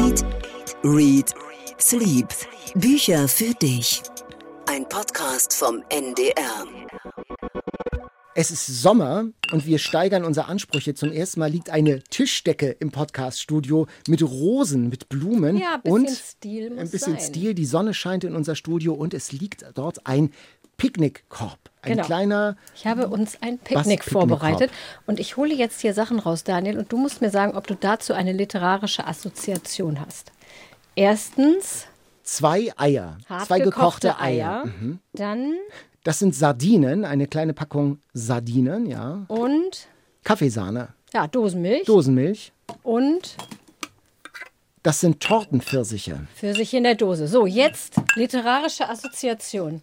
Eat, Read, Sleep. Bücher für dich. Ein Podcast vom NDR. Es ist Sommer und wir steigern unsere Ansprüche. Zum ersten Mal liegt eine Tischdecke im Podcaststudio mit Rosen, mit Blumen Ja, ein bisschen und Stil muss ein bisschen sein. Stil. Die Sonne scheint in unser Studio und es liegt dort ein Picknickkorb. Ein Genau. kleiner. Ich habe uns ein? Picknick vorbereitet und ich hole jetzt hier Sachen raus, Daniel, und du musst mir sagen, ob du dazu eine literarische Assoziation hast. Erstens Zwei Eier. zwei gekochte, gekochte Eier. Mhm. Dann Das sind Sardinen, eine kleine Packung Sardinen, ja. und Kaffeesahne, ja, Dosenmilch Dosenmilch. und Das sind Tortenpfirsiche. Pfirsich in der Dose. So, jetzt literarische Assoziation.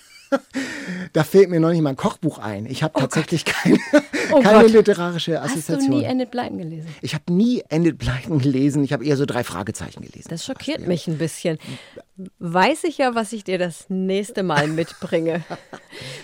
Da fällt mir noch nicht mal ein Kochbuch ein. Ich habe tatsächlich keine, Oh keine Gott. literarische Hast du Assoziation. nie Enid Blyton gelesen? Ich habe nie Enid Blyton gelesen. Ich habe eher so drei Fragezeichen gelesen. Das schockiert mich ein bisschen. Weiß ich ja, was ich dir das nächste Mal mitbringe.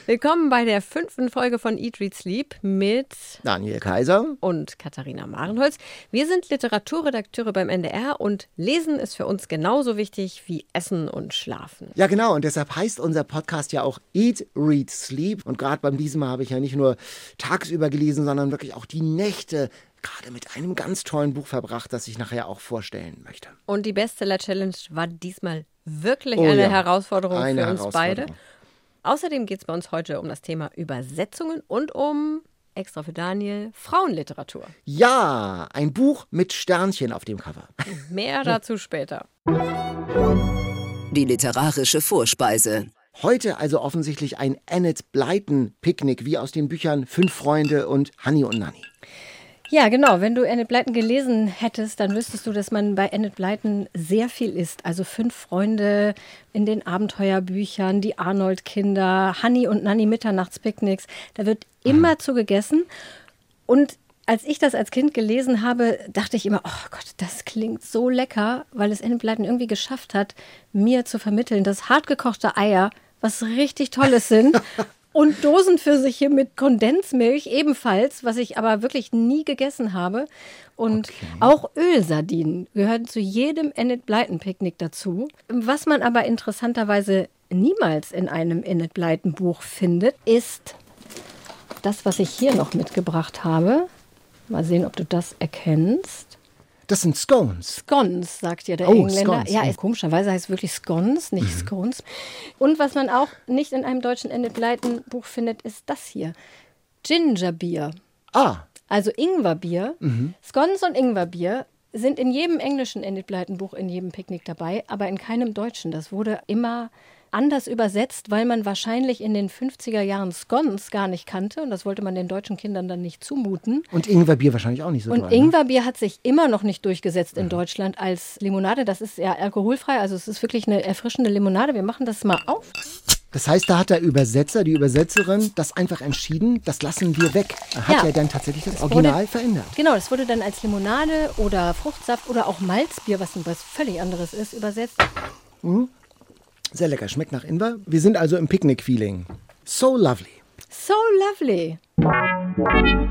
Willkommen bei der fünften Folge von Eat, Read, Sleep mit Daniel Kaiser. und Katharina Marenholz. Wir sind Literaturredakteure beim NDR und Lesen ist für uns genauso wichtig wie Essen und Schlafen. Ja, genau. Und deshalb heißt unser Podcast ja auch Eat, Read, Sleep. Und gerade beim diesem Mal habe ich ja nicht nur tagsüber gelesen, sondern wirklich auch die Nächte gerade mit einem ganz tollen Buch verbracht, das ich nachher auch vorstellen möchte. Und die Bestseller-Challenge war diesmal wirklich Oh eine ja, Herausforderung eine für uns beide. Herausforderung. Außerdem geht es bei uns heute um das Thema Übersetzungen und um, extra für Daniel, Frauenliteratur. Ja, ein Buch mit Sternchen auf dem Cover. Mehr dazu später. Die literarische Vorspeise. Heute also offensichtlich ein Enid Blyton Picknick, wie aus den Büchern Fünf Freunde und Honey und Nanny. Ja, genau. Wenn du Enid Blyton gelesen hättest, dann wüsstest du, dass man bei Enid Blyton sehr viel isst. Also fünf Freunde in den Abenteuerbüchern, die Arnold-Kinder, Honey und Nanny Mitternachtspicknicks. Da wird immer zu gegessen. Und als ich das als Kind gelesen habe, dachte ich immer, oh Gott, das klingt so lecker, weil es Enid Blyton irgendwie geschafft hat, mir zu vermitteln, dass hartgekochte Eier was richtig Tolles sind. Und Dosenpfirsiche mit Kondensmilch ebenfalls, was ich aber wirklich nie gegessen habe. Und auch Ölsardinen gehören zu jedem Enid Blyton Picknick dazu. Was man aber interessanterweise niemals in einem Enid Blyton Buch findet, ist das, was ich hier noch mitgebracht habe. Mal sehen, ob du das erkennst. Das sind Scones. Scones, sagt ja der Oh, Engländer. Scones, Ja, oh. komischerweise heißt es wirklich Scones, nicht Scones. Und was man auch nicht in einem deutschen Enid Blyton Buch findet, ist das hier. Gingerbier. Ah, Also Ingwerbier. Scones und Ingwerbier sind in jedem englischen Enid Blyton Buch in jedem Picknick dabei, aber in keinem deutschen. Das wurde immer anders übersetzt, weil man wahrscheinlich in den 50er Jahren Scones gar nicht kannte und das wollte man den deutschen Kindern dann nicht zumuten. und Ingwerbier wahrscheinlich auch nicht so Und doll, ne? Ingwerbier hat sich immer noch nicht durchgesetzt in Deutschland als Limonade. Das ist ja alkoholfrei, also es ist wirklich eine erfrischende Limonade. Wir machen das mal auf. Das heißt, da hat der Übersetzer, die Übersetzerin, das einfach entschieden, das lassen wir weg. Er hat ja, Ja. dann tatsächlich das, Das Original wurde- verändert. Genau, das wurde dann als Limonade oder Fruchtsaft oder auch Malzbier, was was völlig anderes ist, übersetzt. Sehr lecker, schmeckt nach Ingwer. Wir sind also im Picknick-Feeling. So lovely. So lovely.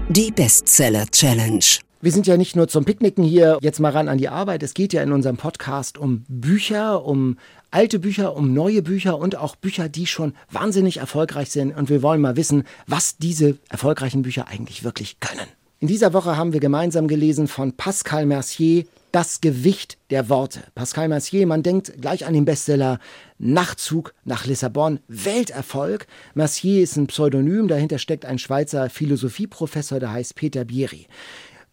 Die Bestseller Challenge. Wir sind ja nicht nur zum Picknicken hier, jetzt mal ran an die Arbeit. Es geht ja in unserem Podcast um Bücher, um alte Bücher, um neue Bücher und auch Bücher, die schon wahnsinnig erfolgreich sind. Und wir wollen mal wissen, was diese erfolgreichen Bücher eigentlich wirklich können. In dieser Woche haben wir gemeinsam gelesen von Pascal Mercier Das Gewicht der Worte. Pascal Mercier, man denkt gleich an den Bestseller Nachtzug nach Lissabon, Welterfolg. Mercier ist ein Pseudonym, dahinter steckt ein Schweizer Philosophieprofessor, der heißt Peter Bieri.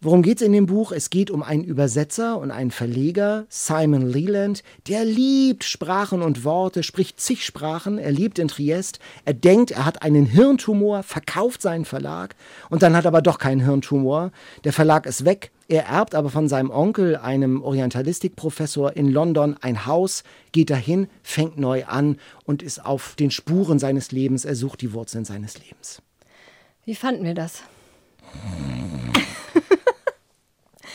Worum geht's in dem Buch? Es geht um einen Übersetzer und einen Verleger, Simon Leland, der liebt Sprachen und Worte, spricht zig Sprachen, er lebt in Triest, er denkt, er hat einen Hirntumor, verkauft seinen Verlag und dann hat er aber doch keinen Hirntumor. Der Verlag ist weg, er erbt aber von seinem Onkel, einem Orientalistikprofessor in London, ein Haus, geht dahin, fängt neu an und ist auf den Spuren seines Lebens, er sucht die Wurzeln seines Lebens. Wie fanden wir das?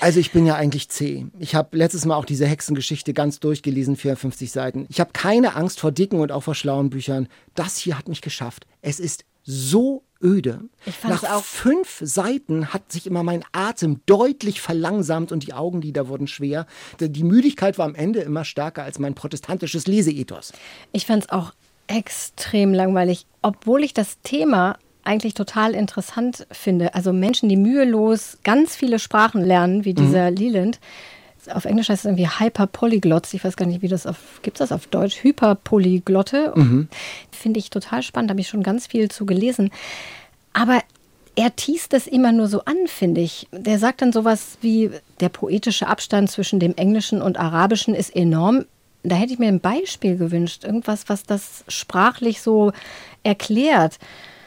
Also ich bin ja eigentlich zäh. Ich habe letztes Mal auch diese Hexengeschichte ganz durchgelesen, 54 Seiten. Ich habe keine Angst vor dicken und auch vor schlauen Büchern. Das hier hat mich geschafft. Es ist so öde. Nach fünf Seiten hat sich immer mein Atem deutlich verlangsamt und die Augenlider wurden schwer. Die Müdigkeit war am Ende immer stärker als mein protestantisches Leseethos. Ich fand es auch extrem langweilig, obwohl ich das Thema eigentlich total interessant finde. Also Menschen, die mühelos ganz viele Sprachen lernen, wie dieser Leland. Auf Englisch heißt es irgendwie Hyperpolyglots. Ich weiß gar nicht, wie das auf, gibt es das auf Deutsch? Hyperpolyglotte. Finde ich total spannend, habe ich schon ganz viel zu gelesen. Aber er teast das immer nur so an, finde ich. Der sagt dann sowas wie, der poetische Abstand zwischen dem Englischen und Arabischen ist enorm. Da hätte ich mir ein Beispiel gewünscht, irgendwas, was das sprachlich so erklärt.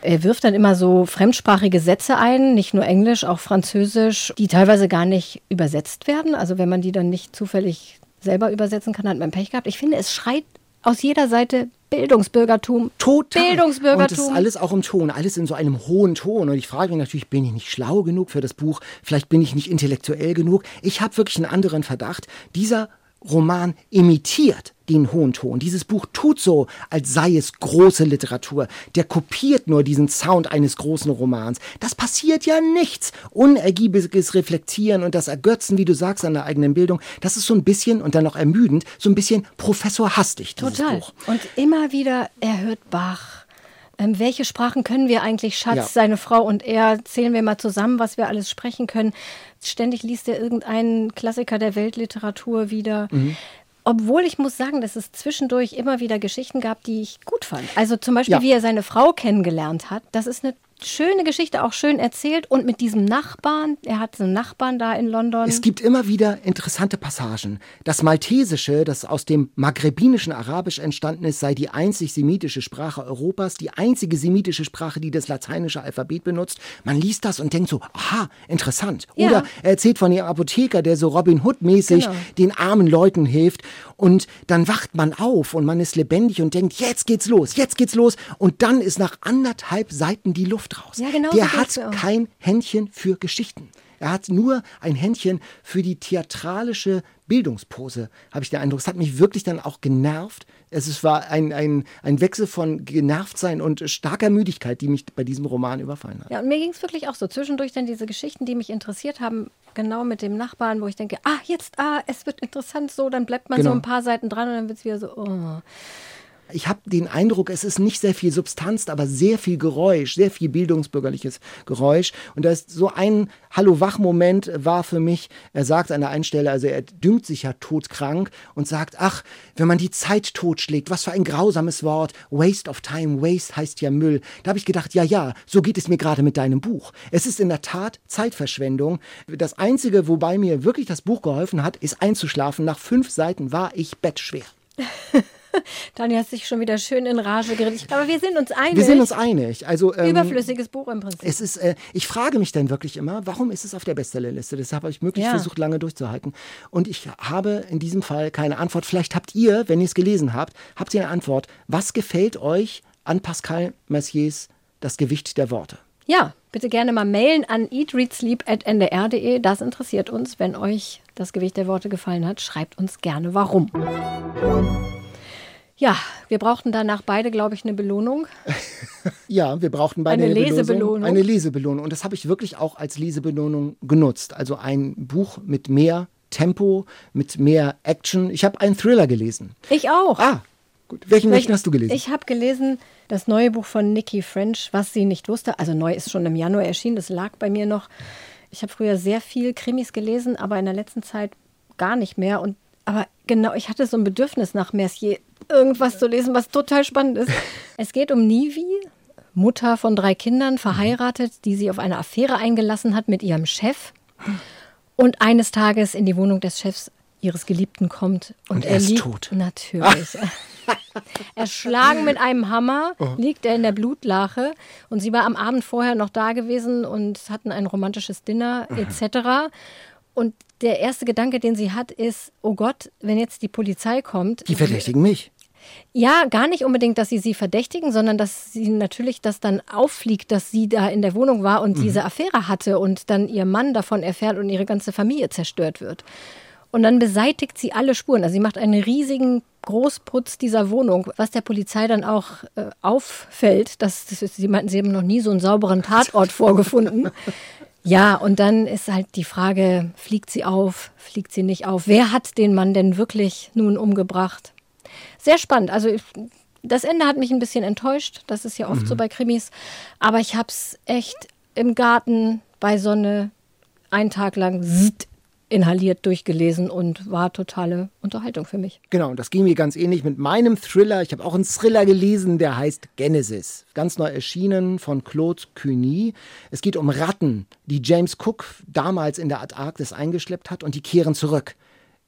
Er wirft dann immer so fremdsprachige Sätze ein, nicht nur Englisch, auch Französisch, die teilweise gar nicht übersetzt werden. Also wenn man die dann nicht zufällig selber übersetzen kann, hat man Pech gehabt. Ich finde, es schreit aus jeder Seite Bildungsbürgertum. Total. Bildungsbürgertum. Und das ist alles auch im Ton, alles in so einem hohen Ton. Und ich frage mich natürlich, bin ich nicht schlau genug für das Buch? Vielleicht bin ich nicht intellektuell genug. Ich habe wirklich einen anderen Verdacht. Dieser Roman imitiert den hohen Ton. Dieses Buch tut so, als sei es große Literatur. Der kopiert nur diesen Sound eines großen Romans. Das passiert ja nichts. Unergiebiges Reflektieren und das Ergötzen, wie du sagst, an der eigenen Bildung, das ist so ein bisschen, und dann noch ermüdend, so ein bisschen Professor Hastig, dieses Total. Buch. Und immer wieder, er hört Bach. Ähm, welche Sprachen können wir eigentlich, Schatz, Ja. seine Frau und er? Zählen wir mal zusammen, was wir alles sprechen können. Ständig liest er irgendeinen Klassiker der Weltliteratur wieder. Mhm. Obwohl ich muss sagen, dass es zwischendurch immer wieder Geschichten gab, die ich gut fand. Also zum Beispiel, Ja. wie er seine Frau kennengelernt hat. Das ist eine schöne Geschichte, auch schön erzählt. Und mit diesem Nachbarn, er hat so einen Nachbarn da in London. Es gibt immer wieder interessante Passagen. Das Maltesische, das aus dem maghrebinischen Arabisch entstanden ist, sei die einzig semitische Sprache Europas, die einzige semitische Sprache, die das lateinische Alphabet benutzt. Man liest das und denkt so, aha, interessant. Ja. Oder er erzählt von dem Apotheker, der so Robin Hood-mäßig Genau. den armen Leuten hilft. Und dann wacht man auf und man ist lebendig und denkt, jetzt geht's los, jetzt geht's los. Und dann ist nach anderthalb Seiten die Luft raus. Ja, genau so Der geht's hat kein Händchen für Geschichten. Er hat nur ein Händchen für die theatralische Bildungspose, habe ich den Eindruck. Es hat mich wirklich dann auch genervt. Es war ein, ein, ein Wechsel von Genervtsein und starker Müdigkeit, die mich bei diesem Roman überfallen hat. Ja, und mir ging es wirklich auch so. Zwischendurch dann diese Geschichten, die mich interessiert haben, genau mit dem Nachbarn, wo ich denke, ah, jetzt, ah, es wird interessant so, dann bleibt man Genau. so ein paar Seiten dran und dann wird es wieder so, oh. Ich habe den Eindruck, es ist nicht sehr viel Substanz, aber sehr viel Geräusch, sehr viel bildungsbürgerliches Geräusch. Und da ist so ein Hallo-Wach-Moment war für mich, er sagt an der einen Stelle, also er dünkt sich ja todkrank und sagt, ach, wenn man die Zeit totschlägt, was für ein grausames Wort, Waste of Time, Waste heißt ja Müll. Da habe ich gedacht, ja, ja, so geht es mir gerade mit deinem Buch. Es ist in der Tat Zeitverschwendung. Das Einzige, wobei mir wirklich das Buch geholfen hat, ist einzuschlafen. Nach fünf Seiten war ich bettschwer. Daniel hat sich schon wieder schön in Rage geredet. Aber wir sind uns einig. Wir sind uns einig. Also, ähm, Überflüssiges Buch im Prinzip. Es ist, äh, ich frage mich dann wirklich immer, warum ist es auf der Bestsellerliste? Deshalb habe ich wirklich Ja. versucht, lange durchzuhalten. Und ich habe in diesem Fall keine Antwort. Vielleicht habt ihr, wenn ihr es gelesen habt, habt ihr eine Antwort. Was gefällt euch an Pascal Messiers Das Gewicht der Worte? Ja, bitte gerne mal mailen an eatreadsleep.ndr.de. Das interessiert uns. Wenn euch das Gewicht der Worte gefallen hat, schreibt uns gerne warum. Ja, wir brauchten danach beide, glaube ich, eine Belohnung. Ja, wir brauchten beide Eine eine, Belohnung. Lesebelohnung. Eine Lesebelohnung. Und das habe ich wirklich auch als Lesebelohnung genutzt. Also ein Buch mit mehr Tempo, mit mehr Action. Ich habe einen Thriller gelesen. Ich auch. Ah, gut. Welchen, welchen hast du gelesen? Ich habe gelesen das neue Buch von Nikki French, was sie nicht wusste. Also neu ist schon im Januar erschienen, das lag bei mir noch. Ich habe früher sehr viel Krimis gelesen, aber in der letzten Zeit gar nicht mehr. Und aber genau, ich hatte so ein Bedürfnis nach Mercier, irgendwas zu lesen, was total spannend ist. es geht um Nivi, Mutter von drei Kindern, verheiratet, die sie auf eine Affäre eingelassen hat mit ihrem Chef. Und eines Tages in die Wohnung des Chefs ihres Geliebten kommt und, Und er er ist liegt tot. natürlich. Erschlagen mit einem Hammer Oh. liegt er in der Blutlache und sie war am Abend vorher noch da gewesen und hatten ein romantisches Dinner etc. Und der erste Gedanke, den sie hat, ist, oh Gott, wenn jetzt die Polizei kommt. Die verdächtigen mich. Ja, gar nicht unbedingt, dass sie sie verdächtigen, sondern dass sie natürlich das dann auffliegt, dass sie da in der Wohnung war und diese Affäre hatte und dann ihr Mann davon erfährt und ihre ganze Familie zerstört wird. Und dann beseitigt sie alle Spuren. Also sie macht einen riesigen Großputz dieser Wohnung, was der Polizei dann auch äh, auffällt, dass das sie meinten, sie haben noch nie so einen sauberen Tatort vorgefunden. Ja, und dann ist halt die Frage, fliegt sie auf, fliegt sie nicht auf? Wer hat den Mann denn wirklich nun umgebracht? Sehr spannend. Also das Ende hat mich ein bisschen enttäuscht. Das ist ja oft mhm. so bei Krimis. Aber ich habe es echt im Garten bei Sonne einen Tag lang inhaliert durchgelesen und war totale Unterhaltung für mich. Genau, und das ging mir ganz ähnlich mit meinem Thriller. Ich habe auch einen Thriller gelesen, der heißt Genesis. Ganz neu erschienen von Claude Cuny. Es geht um Ratten, die James Cook damals in der Antarktis eingeschleppt hat und die kehren zurück.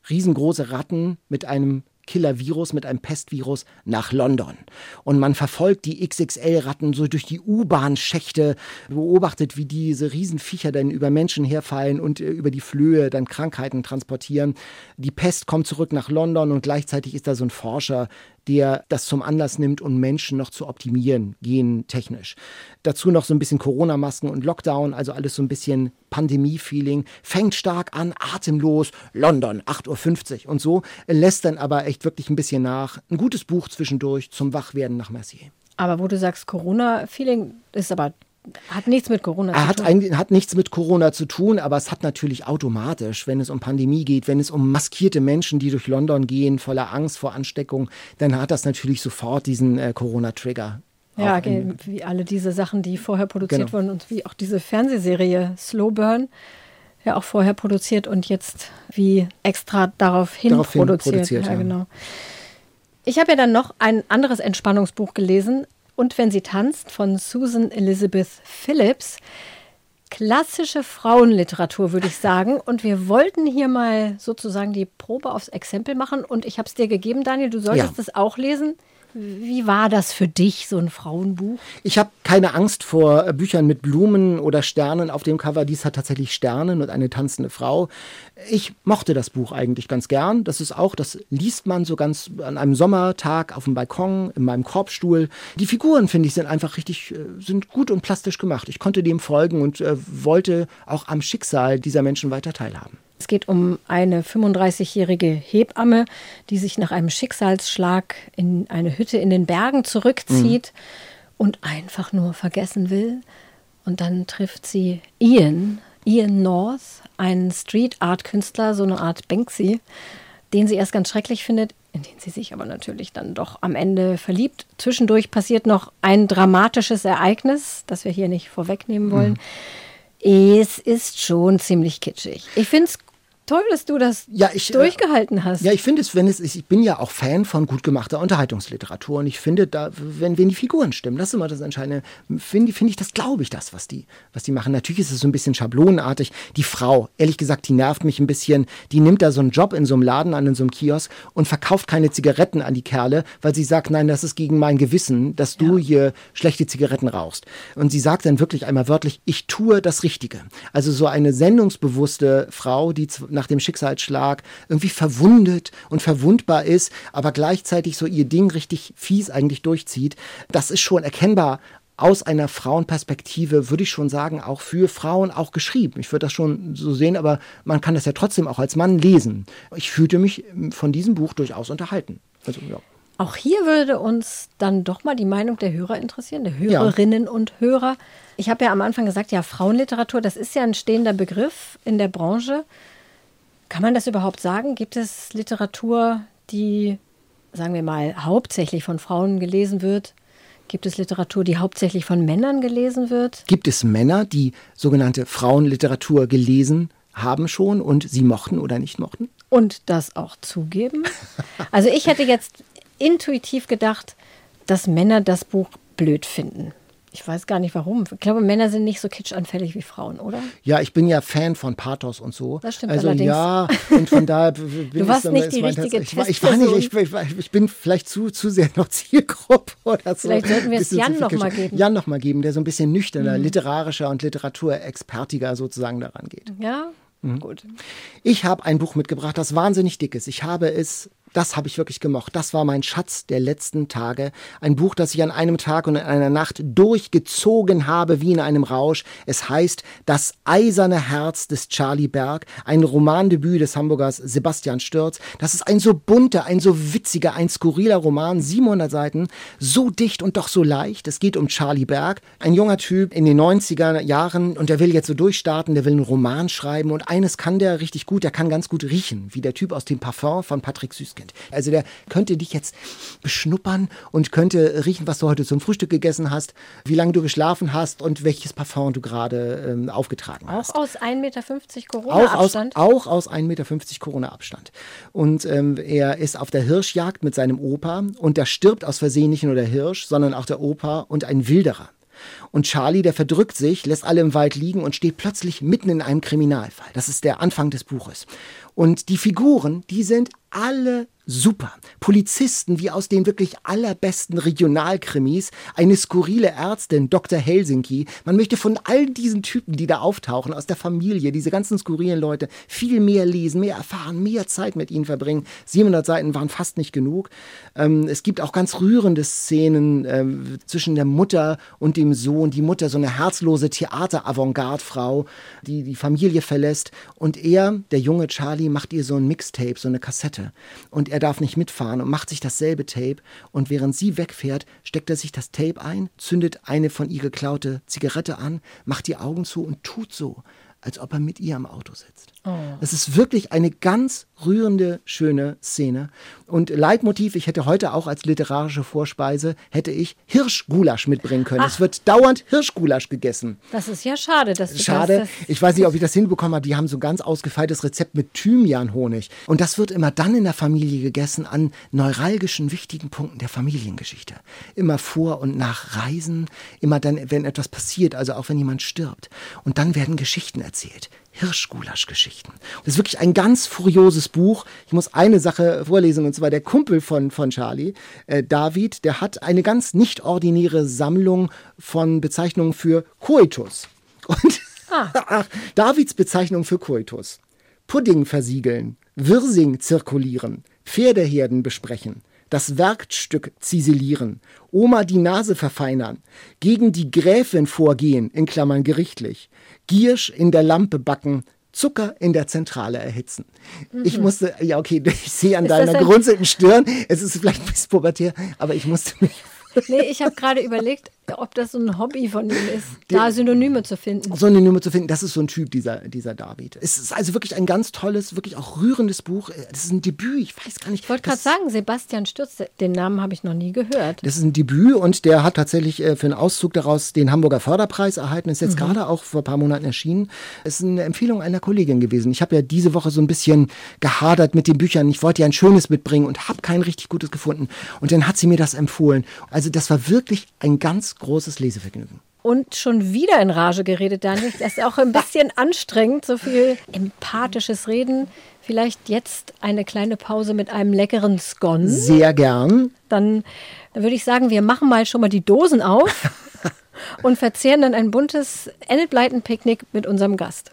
Riesengroße Ratten mit einem Killer-Virus, mit einem Pestvirus nach London. Und man verfolgt die XXL-Ratten so durch die U-Bahn-Schächte, beobachtet, wie diese Riesenviecher dann über Menschen herfallen und äh, über die Flöhe dann Krankheiten transportieren. Die Pest kommt zurück nach London und gleichzeitig ist da so ein Forscher, der das zum Anlass nimmt, um Menschen noch zu optimieren, gentechnisch. Dazu noch so ein bisschen Corona-Masken und Lockdown, also alles so ein bisschen Pandemie-Feeling. Fängt stark an, atemlos, London, 8.50 Uhr und so, lässt dann aber echt wirklich ein bisschen nach. Ein gutes Buch zwischendurch zum Wachwerden nach Mercier. Aber wo du sagst Corona-Feeling, ist aber hat nichts mit Corona zu tun. Ein, hat nichts mit Corona zu tun, aber es hat natürlich automatisch, wenn es um Pandemie geht, wenn es um maskierte Menschen, die durch London gehen, voller Angst vor Ansteckung, dann hat das natürlich sofort diesen äh, Corona-Trigger. Ja, in, wie alle diese Sachen, die vorher produziert genau. wurden und wie auch diese Fernsehserie Slow Burn ja auch vorher produziert und jetzt wie extra daraufhin, daraufhin produziert. produziert. Ja, ja. genau. Ich habe ja dann noch ein anderes Entspannungsbuch gelesen, und wenn sie tanzt von Susan Elizabeth Phillips. Klassische Frauenliteratur, würde ich sagen. Und wir wollten hier mal sozusagen die Probe aufs Exempel machen. Und ich habe es dir gegeben, Daniel. Du solltest es auch lesen. Wie war das für dich, so ein Frauenbuch? Ich habe keine Angst vor Büchern mit Blumen oder Sternen auf dem Cover. Dies hat tatsächlich Sternen und eine tanzende Frau. Ich mochte das Buch eigentlich ganz gern. Das ist auch, das liest man so ganz an einem Sommertag auf dem Balkon, in meinem Korbstuhl. Die Figuren, finde ich, sind einfach richtig, äh, sind gut und plastisch gemacht. Ich konnte dem folgen und äh, wollte auch am Schicksal dieser Menschen weiter teilhaben. Es geht um eine 35-jährige Hebamme, die sich nach einem Schicksalsschlag in eine Hütte in den Bergen zurückzieht mhm. und einfach nur vergessen will. Und dann trifft sie Ian, Ian North, einen Street Art Künstler, so eine Art Banksy, den sie erst ganz schrecklich findet, in den sie sich aber natürlich dann doch am Ende verliebt. Zwischendurch passiert noch ein dramatisches Ereignis, das wir hier nicht vorwegnehmen wollen. Mhm. Es ist schon ziemlich kitschig. Ich finde es Toll, dass du das ja, ich, äh, durchgehalten hast. Ja, ich finde es, wenn es, ich bin ja auch Fan von gut gemachter Unterhaltungsliteratur und ich finde, da, wenn, wenn die Figuren stimmen, das ist immer das Entscheidende, finde find ich, das glaube ich das, was die, was die machen. Natürlich ist es so ein bisschen schablonenartig. Die Frau, ehrlich gesagt, die nervt mich ein bisschen. Die nimmt da so einen Job in so einem Laden an, in so einem Kiosk und verkauft keine Zigaretten an die Kerle, weil sie sagt, nein, das ist gegen mein Gewissen, dass du ja. hier schlechte Zigaretten rauchst. Und sie sagt dann wirklich einmal wörtlich, ich tue das Richtige. Also so eine sendungsbewusste Frau, die nach dem Schicksalsschlag irgendwie verwundet und verwundbar ist, aber gleichzeitig so ihr Ding richtig fies eigentlich durchzieht. Das ist schon erkennbar aus einer Frauenperspektive, würde ich schon sagen, auch für Frauen auch geschrieben. Ich würde das schon so sehen, aber man kann das ja trotzdem auch als Mann lesen. Ich fühlte mich von diesem Buch durchaus unterhalten. Also, ja. Auch hier würde uns dann doch mal die Meinung der Hörer interessieren, der Hörerinnen ja. und Hörer. Ich habe ja am Anfang gesagt, ja, Frauenliteratur, das ist ja ein stehender Begriff in der Branche. Kann man das überhaupt sagen? Gibt es Literatur, die, sagen wir mal, hauptsächlich von Frauen gelesen wird? Gibt es Literatur, die hauptsächlich von Männern gelesen wird? Gibt es Männer, die sogenannte Frauenliteratur gelesen haben schon und sie mochten oder nicht mochten? Und das auch zugeben? Also ich hätte jetzt intuitiv gedacht, dass Männer das Buch blöd finden. Ich weiß gar nicht warum. Ich glaube, Männer sind nicht so kitschanfällig wie Frauen, oder? Ja, ich bin ja Fan von Pathos und so. Das stimmt also, allerdings. Ja, und von daher bin du warst ich nicht die richtige ich, war, ich war nicht, ich, ich, ich, bin vielleicht zu, zu sehr noch Zielgruppe oder so. Vielleicht sollten wir es Jan noch mal geben. Jan noch mal geben, der so ein bisschen nüchterner, mhm. literarischer und literaturexpertiger sozusagen daran geht. Ja, mhm. gut. Ich habe ein Buch mitgebracht, das wahnsinnig dick ist. Ich habe es Das habe ich wirklich gemocht. Das war mein Schatz der letzten Tage. Ein Buch, das ich an einem Tag und in einer Nacht durchgezogen habe wie in einem Rausch. Es heißt Das eiserne Herz des Charlie Berg, ein Romandebüt des Hamburgers Sebastian Stürz. Das ist ein so bunter, ein so witziger, ein skurriler Roman, 700 Seiten, so dicht und doch so leicht. Es geht um Charlie Berg, ein junger Typ in den 90er Jahren und der will jetzt so durchstarten, der will einen Roman schreiben und eines kann der richtig gut, der kann ganz gut riechen, wie der Typ aus dem Parfum von Patrick Süßkind. Also der könnte dich jetzt beschnuppern und könnte riechen, was du heute zum Frühstück gegessen hast, wie lange du geschlafen hast und welches Parfum du gerade ähm, aufgetragen hast. Auch aus 1,50 Meter Auch aus, Corona-Abstand. auch aus 1,50 Meter Corona-Abstand. Und ähm, er ist auf der Hirschjagd mit seinem Opa und da stirbt aus Versehen nicht nur der Hirsch, sondern auch der Opa und ein Wilderer. Und Charlie, der verdrückt sich, lässt alle im Wald liegen und steht plötzlich mitten in einem Kriminalfall. Das ist der Anfang des Buches. Und die Figuren, die sind alle super. Polizisten wie aus den wirklich allerbesten Regionalkrimis, eine skurrile Ärztin, Dr. Helsinki. Man möchte von all diesen Typen, die da auftauchen, aus der Familie, diese ganzen skurrilen Leute, viel mehr lesen, mehr erfahren, mehr Zeit mit ihnen verbringen. 700 Seiten waren fast nicht genug. Ähm, es gibt auch ganz rührende Szenen ähm, zwischen der Mutter und dem Sohn. Die Mutter, so eine herzlose Theater-Avantgarde-Frau, die die Familie verlässt. Und er, der junge Charlie, macht ihr so ein Mixtape, so eine Kassette. Und er darf nicht mitfahren und macht sich dasselbe Tape. Und während sie wegfährt, steckt er sich das Tape ein, zündet eine von ihr geklaute Zigarette an, macht die Augen zu und tut so, als ob er mit ihr am Auto sitzt. Das ist wirklich eine ganz rührende, schöne Szene. Und Leitmotiv, ich hätte heute auch als literarische Vorspeise, hätte ich Hirschgulasch mitbringen können. Es wird dauernd Hirschgulasch gegessen. Das ist ja schade, dass Schade. das, Ich weiß nicht, ob ich das hinbekommen habe. Die haben so ein ganz ausgefeiltes Rezept mit Thymianhonig. Und das wird immer dann in der Familie gegessen an neuralgischen, wichtigen Punkten der Familiengeschichte. Immer vor und nach Reisen, immer dann, wenn etwas passiert, also auch wenn jemand stirbt. Und dann werden Geschichten erzählt. Hirschgulasch-Geschichten. Das ist wirklich ein ganz furioses Buch. Ich muss eine Sache vorlesen, und zwar der Kumpel von, von Charlie, äh, David, der hat eine ganz nicht ordinäre Sammlung von Bezeichnungen für Coitus. Und Ach, Davids Bezeichnung für Coitus. Pudding versiegeln, Wirsing zirkulieren, Pferdeherden besprechen, das Werkstück ziselieren, Oma die Nase verfeinern, gegen die Gräfin vorgehen, in Klammern gerichtlich, Giersch in der Lampe backen, Zucker in der Zentrale erhitzen. Ich musste, ja okay, ich sehe an Mhm. Ist deiner ein- gerunzelten Stirn, es ist vielleicht ein bisschen pubertär, aber ich musste mich Nee, ich habe gerade überlegt, ob das so ein Hobby von ihm ist, da Synonyme zu finden. Synonyme zu finden. Das ist so ein Typ, dieser, dieser David. Es ist also wirklich ein ganz tolles, wirklich auch rührendes Buch. Das ist ein Debüt, ich weiß gar nicht. Ich wollte gerade sagen, Sebastian Stürz, den Namen habe ich noch nie gehört. Das ist ein Debüt und der hat tatsächlich äh, für einen Auszug daraus den Hamburger Förderpreis erhalten. Ist jetzt gerade auch vor ein paar Monaten erschienen. Ist eine Empfehlung einer Kollegin gewesen. Ich habe ja diese Woche so ein bisschen gehadert mit den Büchern. Ich wollte ja ein schönes mitbringen und habe kein richtig gutes gefunden. Und dann hat sie mir das empfohlen. Also das war wirklich ein ganz großes Lesevergnügen. Und schon wieder in Rage geredet, Daniel. Das ist auch ein bisschen anstrengend, so viel empathisches Reden. Vielleicht jetzt eine kleine Pause mit einem leckeren Scone. Sehr gern. Dann, dann würde ich sagen, wir machen mal schon mal die Dosen auf und verzehren dann ein buntes Enid Blyton Picknick mit unserem Gast.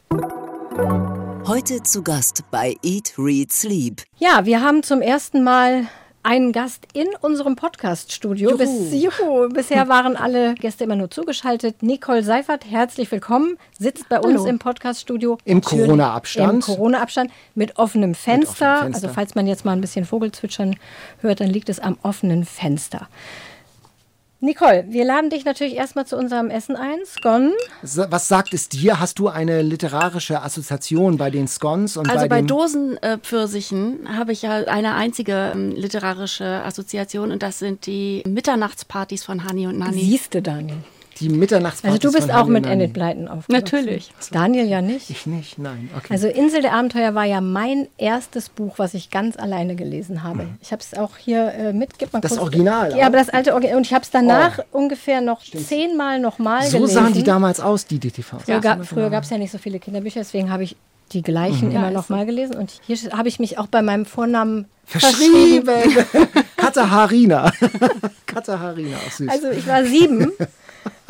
Heute zu Gast bei Eat, Read, Sleep. Ja, wir haben zum ersten Mal einen Gast in unserem Podcast-Studio. Bis, juhu, bisher waren alle Gäste immer nur zugeschaltet. Nicole Seifert, herzlich willkommen, sitzt bei uns Hallo. im Podcast-Studio. Im Corona-Abstand. Im Corona-Abstand mit offenem Fenster. offenem Fenster. Also falls man jetzt mal ein bisschen Vogelzwitschern hört, dann liegt es am offenen Fenster. Nicole, wir laden dich natürlich erstmal zu unserem Essen ein. Scone. Was sagt es dir? Hast du eine literarische Assoziation bei den Scones und Also bei, bei Dosenpfirsichen habe ich ja eine einzige ähm, literarische Assoziation und das sind die Mitternachtspartys von Hani und Nani. Siehste, Daniel. Die Mitternachtspartys Also du bist von auch mit? Enid Blyton aufgewachsen. Natürlich. Daniel ja nicht. Ich nicht, nein. Okay. Also Insel der Abenteuer war ja mein erstes Buch, was ich ganz alleine gelesen habe. Ich habe es auch hier äh, mit. Gib mal Mhm. Das kurz. Original Ja, aber das alte Original. Und ich habe es danach ungefähr noch zehnmal nochmal so gelesen. sahen die damals aus, die DTVs. Früher, ga, früher gab es ja nicht so viele Kinderbücher, deswegen habe ich die gleichen Mhm. immer nochmal gelesen. Und hier habe ich mich auch bei meinem Vornamen verschrieben. Verschrieben. Katharina. Katharina, auch süß. Also ich war sieben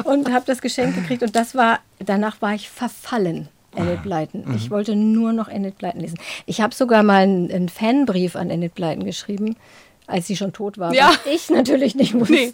und habe das Geschenk gekriegt und das war, danach war ich verfallen Enid Blyton. Ich wollte nur noch Enid Blyton lesen. Ich habe sogar mal einen, einen Fanbrief an Enid Blyton geschrieben, als sie schon tot war. Ja. was Ich natürlich nicht wusste. Nee.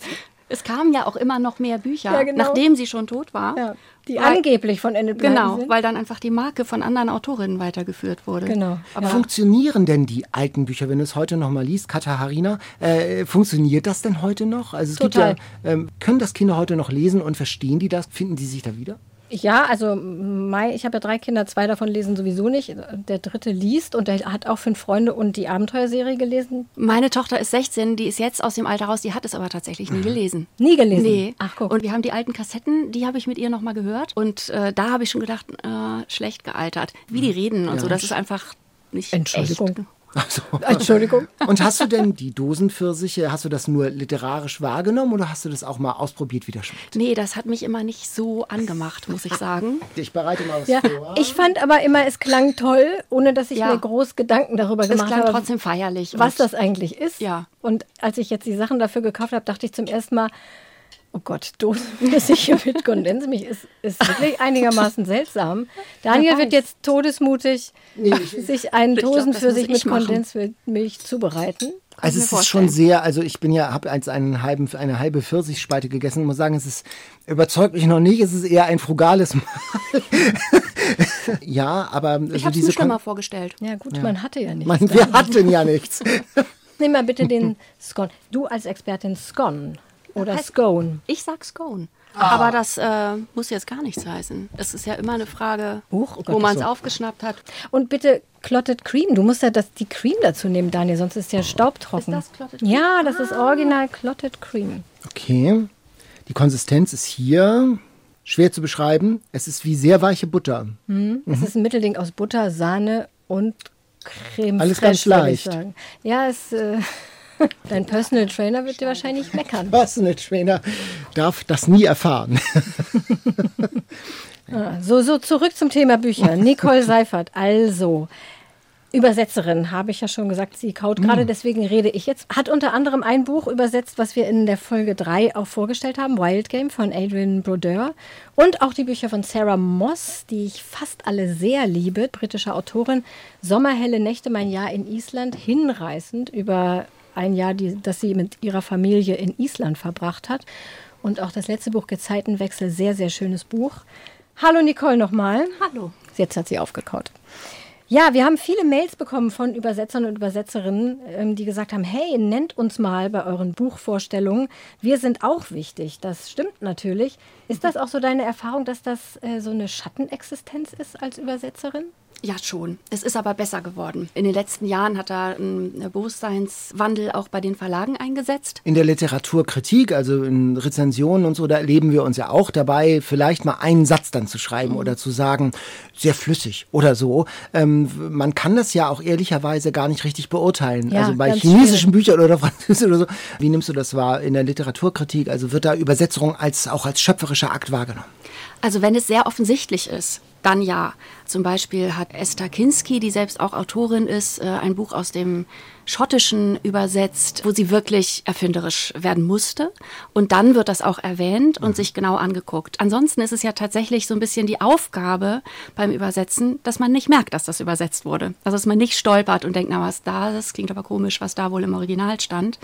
Es kamen ja auch immer noch mehr Bücher, Ja, genau. nachdem sie schon tot war. Ja, die Weil- angeblich von Enid Blyton Genau, sind. weil dann einfach die Marke von anderen Autorinnen weitergeführt wurde. Genau. Aber Funktionieren denn die alten Bücher, wenn du es heute noch mal liest, Katharina, äh, funktioniert das denn heute noch? Also es Total. gibt ja, ähm, können das Kinder heute noch lesen und verstehen die das? Finden die sich da wieder? Ja, also mein, ich habe ja drei Kinder, zwei davon lesen sowieso nicht. Der dritte liest und der hat auch fünf Freunde und die Abenteuerserie gelesen. meine Tochter ist 16, die ist jetzt aus dem Alter raus, die hat es aber tatsächlich nie gelesen. Nie gelesen. Nee. Ach guck. Und wir haben die alten Kassetten, die habe ich mit ihr nochmal gehört. Und äh, da habe ich schon gedacht, äh, schlecht gealtert. Wie die reden und so, das ist einfach nicht Entschuldigung. echt. Also, Entschuldigung. und hast du denn die Dosenpfirsiche, hast du das nur literarisch wahrgenommen oder hast du das auch mal ausprobiert, wie das schmeckt? Nee, das hat mich immer nicht so angemacht, muss ich sagen. Ich bereite mal was Ja, vor. ich fand aber immer, es klang toll, ohne dass ich Ja. mir groß Gedanken darüber Es gemacht klang habe, trotzdem feierlich. was das eigentlich ist. Ja. Und als ich jetzt die Sachen dafür gekauft habe, dachte ich zum ersten Mal, oh Gott, Dosenflüssig mit Kondensmilch ist, ist wirklich einigermaßen seltsam. Daniel wird jetzt todesmutig sich einen Ich glaub, das Dosenpfirsich muss ich mit. Kondensmilch zubereiten. Also mir es ist schon vorstellen. sehr, also ich bin ja, habe als einen halben, eine halbe Pfirsichspalte gegessen und muss sagen, es ist, überzeugt mich noch nicht, es ist eher ein frugales Mahl. ja, aber Ich so habe es mir schlimmer Kon- vorgestellt. Ja gut, man hatte ja nichts. Man, wir hatten ja nichts. Nimm mal bitte den Scone. Du als Expertin Scone oder Heißt- Scone. Ich sag Scone. Aber das äh, muss jetzt gar nichts heißen. Es ist ja immer eine Frage, Huch, oh Gott, wo man es so. aufgeschnappt hat. Und bitte Clotted Cream. Du musst ja das, die Cream dazu nehmen, Daniel, sonst ist der staubtrocken. Ist das Clotted Cream? Ja, das ist original Clotted Cream. Okay. Die Konsistenz ist hier schwer zu beschreiben. Es ist wie sehr weiche Butter. Es ist ein Mittelding aus Butter, Sahne und Creme Alles fraiche, ganz leicht. Ja, es, äh, dein Personal Trainer wird dir wahrscheinlich meckern. Personal Trainer darf das nie erfahren. So, so zurück zum Thema Bücher. Nicole Seifert, also Übersetzerin, habe ich ja schon gesagt, sie kaut gerade, deswegen rede ich jetzt. Hat unter anderem ein Buch übersetzt, was wir in der Folge 3 auch vorgestellt haben, Wild Game von Adrian Brodeur. Und auch die Bücher von Sarah Moss, die ich fast alle sehr liebe, britische Autorin. Sommerhelle Nächte, mein Jahr in Island, hinreißend über ein Jahr, die, das sie mit ihrer Familie in Island verbracht hat. Und auch das letzte Buch, Gezeitenwechsel, sehr, sehr schönes Buch. Hallo Nicole nochmal. Hallo. Jetzt hat sie aufgekaut. Ja, wir haben viele Mails bekommen von Übersetzern und Übersetzerinnen, ähm, die gesagt haben, hey, nennt uns mal bei euren Buchvorstellungen. Wir sind auch wichtig. Das stimmt natürlich. Ist das auch so deine Erfahrung, dass das äh, so eine Schattenexistenz ist als Übersetzerin? Ja, schon. Es ist aber besser geworden. In den letzten Jahren hat da ein Bewusstseinswandel auch bei den Verlagen eingesetzt. In der Literaturkritik, also in Rezensionen und so, da erleben wir uns ja auch dabei, vielleicht mal einen Satz dann zu schreiben oder zu sagen, sehr flüssig oder so. Ähm, man kann das ja auch ehrlicherweise gar nicht richtig beurteilen. Ja, also bei chinesischen Büchern oder französischen oder so. Wie nimmst du das wahr in der Literaturkritik? Also wird da Übersetzung als, auch als schöpferischer Akt wahrgenommen? Also wenn es sehr offensichtlich ist, dann ja. Zum Beispiel hat Esther Kinski, die selbst auch Autorin ist, äh, ein Buch aus dem Schottischen übersetzt, wo sie wirklich erfinderisch werden musste. Und dann wird das auch erwähnt und sich genau angeguckt. Ansonsten ist es ja tatsächlich so ein bisschen die Aufgabe beim Übersetzen, dass man nicht merkt, dass das übersetzt wurde. Also dass man nicht stolpert und denkt, na was da, das klingt aber komisch, was da wohl im Original stand.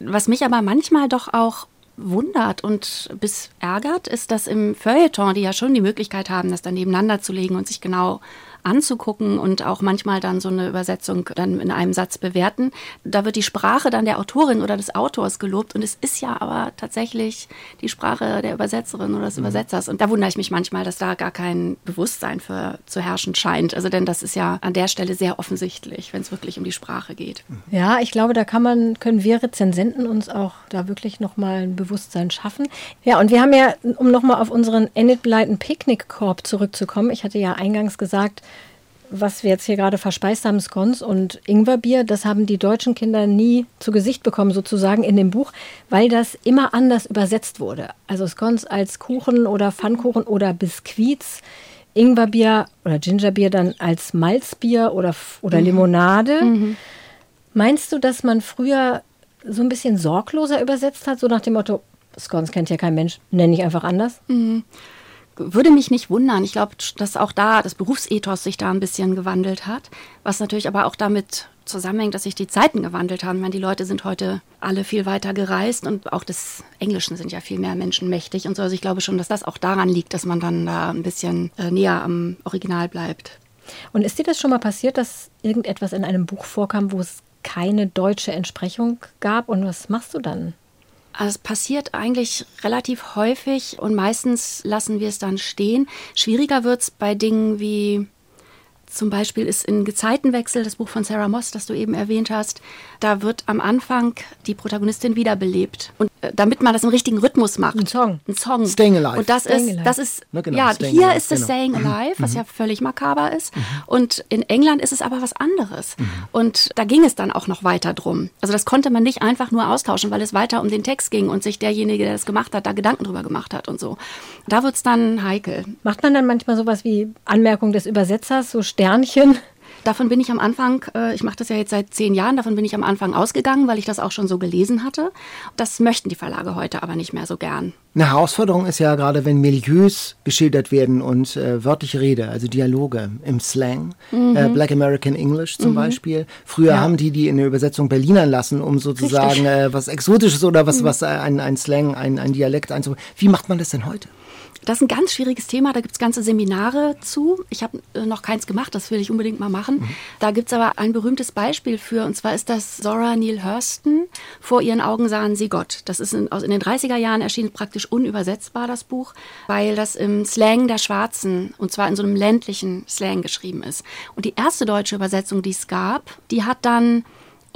Was mich aber manchmal doch auch wundert und bis ärgert, ist, dass im Feuilleton, die ja schon die Möglichkeit haben, das dann nebeneinander zu legen und sich genau anzugucken und auch manchmal dann so eine Übersetzung dann in einem Satz bewerten. Da wird die Sprache dann der Autorin oder des Autors gelobt und es ist ja aber tatsächlich die Sprache der Übersetzerin oder des Übersetzers. Und da wundere ich mich manchmal, dass da gar kein Bewusstsein für zu herrschen scheint. Also denn das ist ja an der Stelle sehr offensichtlich, wenn es wirklich um die Sprache geht. Ja, ich glaube, da kann man, können wir Rezensenten uns auch da wirklich nochmal ein Bewusstsein schaffen. Ja, und wir haben ja, um nochmal auf unseren Enid Blyton Picknickkorb zurückzukommen, ich hatte ja eingangs gesagt, was wir jetzt hier gerade verspeist haben, Scones und Ingwerbier, das haben die deutschen Kinder nie zu Gesicht bekommen, sozusagen in dem Buch, weil das immer anders übersetzt wurde. Also Scones als Kuchen oder Pfannkuchen oder Biskuits, Ingwerbier oder Gingerbier dann als Malzbier oder, oder Limonade. Meinst du, dass man früher so ein bisschen sorgloser übersetzt hat, so nach dem Motto, Scones kennt ja kein Mensch, nenne ich einfach anders? Würde mich nicht wundern. Ich glaube, dass auch da das Berufsethos sich da ein bisschen gewandelt hat, was natürlich aber auch damit zusammenhängt, dass sich die Zeiten gewandelt haben. Ich meine, die Leute sind heute alle viel weiter gereist und auch des Englischen sind ja viel mehr Menschen mächtig und so. Also ich glaube schon, dass das auch daran liegt, dass man dann da ein bisschen äh, näher am Original bleibt. Und ist dir das schon mal passiert, dass irgendetwas in einem Buch vorkam, wo es keine deutsche Entsprechung gab? Und was machst du dann? Also es passiert eigentlich relativ häufig und meistens lassen wir es dann stehen. Schwieriger wird es bei Dingen wie zum Beispiel ist in Gezeitenwechsel, das Buch von Sarah Moss, das du eben erwähnt hast, da wird am Anfang die Protagonistin wiederbelebt. Und damit man das im richtigen Rhythmus macht. Ein Song. Ein Song. Staying Alive. Und das Staying ist, alive. das ist, Na genau, ja, Staying hier Alive, ist es genau. Staying Alive, was ja völlig makaber ist. Und in England ist es aber was anderes. Und da ging es dann auch noch weiter drum. Also das konnte man nicht einfach nur austauschen, weil es weiter um den Text ging und sich derjenige, der das gemacht hat, da Gedanken drüber gemacht hat und so. Da wird es dann heikel. Macht man dann manchmal sowas wie Anmerkung des Übersetzers, so Sternchen? Davon bin ich am Anfang, äh, ich mache das ja jetzt seit zehn Jahren, davon bin ich am Anfang ausgegangen, weil ich das auch schon so gelesen hatte. Das möchten die Verlage heute aber nicht mehr so gern. Eine Herausforderung ist ja gerade, wenn Milieus geschildert werden und äh, wörtliche Rede, also Dialoge im Slang, äh, Black American English zum Beispiel. Früher haben die die in der Übersetzung Berlinern lassen, um sozusagen äh, was Exotisches oder was, was äh, ein, ein Slang, ein, ein Dialekt einzubauen. Wie macht man das denn heute? Das ist ein ganz schwieriges Thema, da gibt es ganze Seminare zu. Ich habe äh, noch keins gemacht, das will ich unbedingt mal machen. Da gibt es aber ein berühmtes Beispiel für, und zwar ist das Zora Neale Hurston. Vor ihren Augen sahen sie Gott. Das ist in, aus, in den 30er Jahren erschienen, praktisch unübersetzbar, das Buch, weil das im Slang der Schwarzen, und zwar in so einem ländlichen Slang geschrieben ist. Und die erste deutsche Übersetzung, die es gab, die hat dann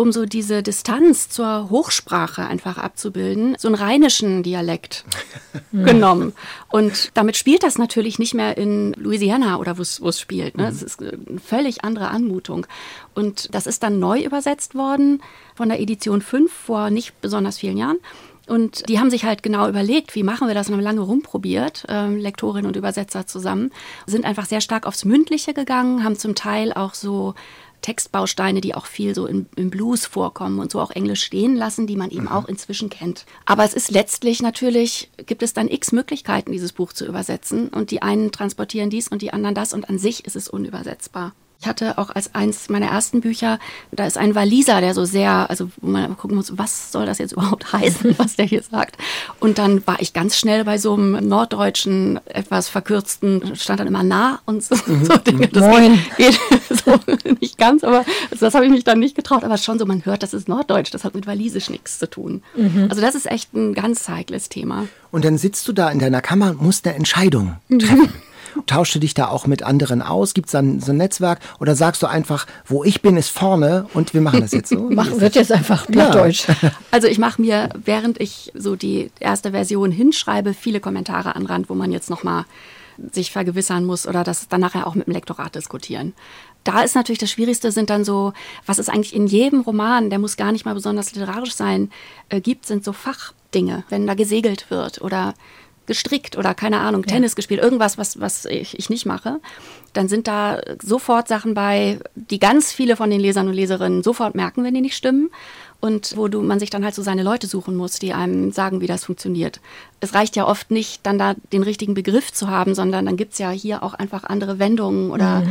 um so diese Distanz zur Hochsprache einfach abzubilden, so einen rheinischen Dialekt genommen. Und damit spielt das natürlich nicht mehr in Louisiana oder wo es spielt. Ne? Es ist eine völlig andere Anmutung. Und das ist dann neu übersetzt worden von der Edition 5 vor nicht besonders vielen Jahren. Und die haben sich halt genau überlegt, wie machen wir das und haben lange rumprobiert, ähm, Lektorin und Übersetzer zusammen, sind einfach sehr stark aufs Mündliche gegangen, haben zum Teil auch so Textbausteine, die auch viel so im, im Blues vorkommen und so auch Englisch stehen lassen, die man eben auch inzwischen kennt. Aber es ist letztlich natürlich, gibt es dann x Möglichkeiten, dieses Buch zu übersetzen und die einen transportieren dies und die anderen das und an sich ist es unübersetzbar. Ich hatte auch als eins meiner ersten Bücher, da ist ein Waliser, der so sehr, also wo man gucken muss, was soll das jetzt überhaupt heißen, was der hier sagt. Und dann war ich ganz schnell bei so einem norddeutschen, etwas verkürzten, stand dann immer nah und so, so Dinge. Das Moin. Geht, so, nicht ganz, aber also das habe ich mich dann nicht getraut. Aber schon so, man hört, das ist Norddeutsch, das hat mit Walisisch nichts zu tun. Also das ist echt ein ganz heikles Thema. Und dann sitzt du da in deiner Kammer und musst eine Entscheidung treffen. Tauschst du dich da auch mit anderen aus? Gibt es dann so ein Netzwerk? Oder sagst du einfach, wo ich bin, ist vorne und wir machen das jetzt so? Machen wird jetzt einfach Plattdeutsch. Also ich mache mir, während ich so die erste Version hinschreibe, viele Kommentare an Rand, wo man jetzt nochmal sich vergewissern muss oder das dann nachher auch mit dem Lektorat diskutieren. Da ist natürlich das Schwierigste, sind dann so, was es eigentlich in jedem Roman, der muss gar nicht mal besonders literarisch sein, äh, gibt, sind so Fachdinge, wenn da gesegelt wird oder gestrickt oder keine Ahnung, Tennis gespielt, irgendwas, was, was ich, ich nicht mache, dann sind da sofort Sachen bei, die ganz viele von den Lesern und Leserinnen sofort merken, wenn die nicht stimmen. Und wo du, man sich dann halt so seine Leute suchen muss, die einem sagen, wie das funktioniert. Es reicht ja oft nicht, dann da den richtigen Begriff zu haben, sondern dann gibt's ja hier auch einfach andere Wendungen oder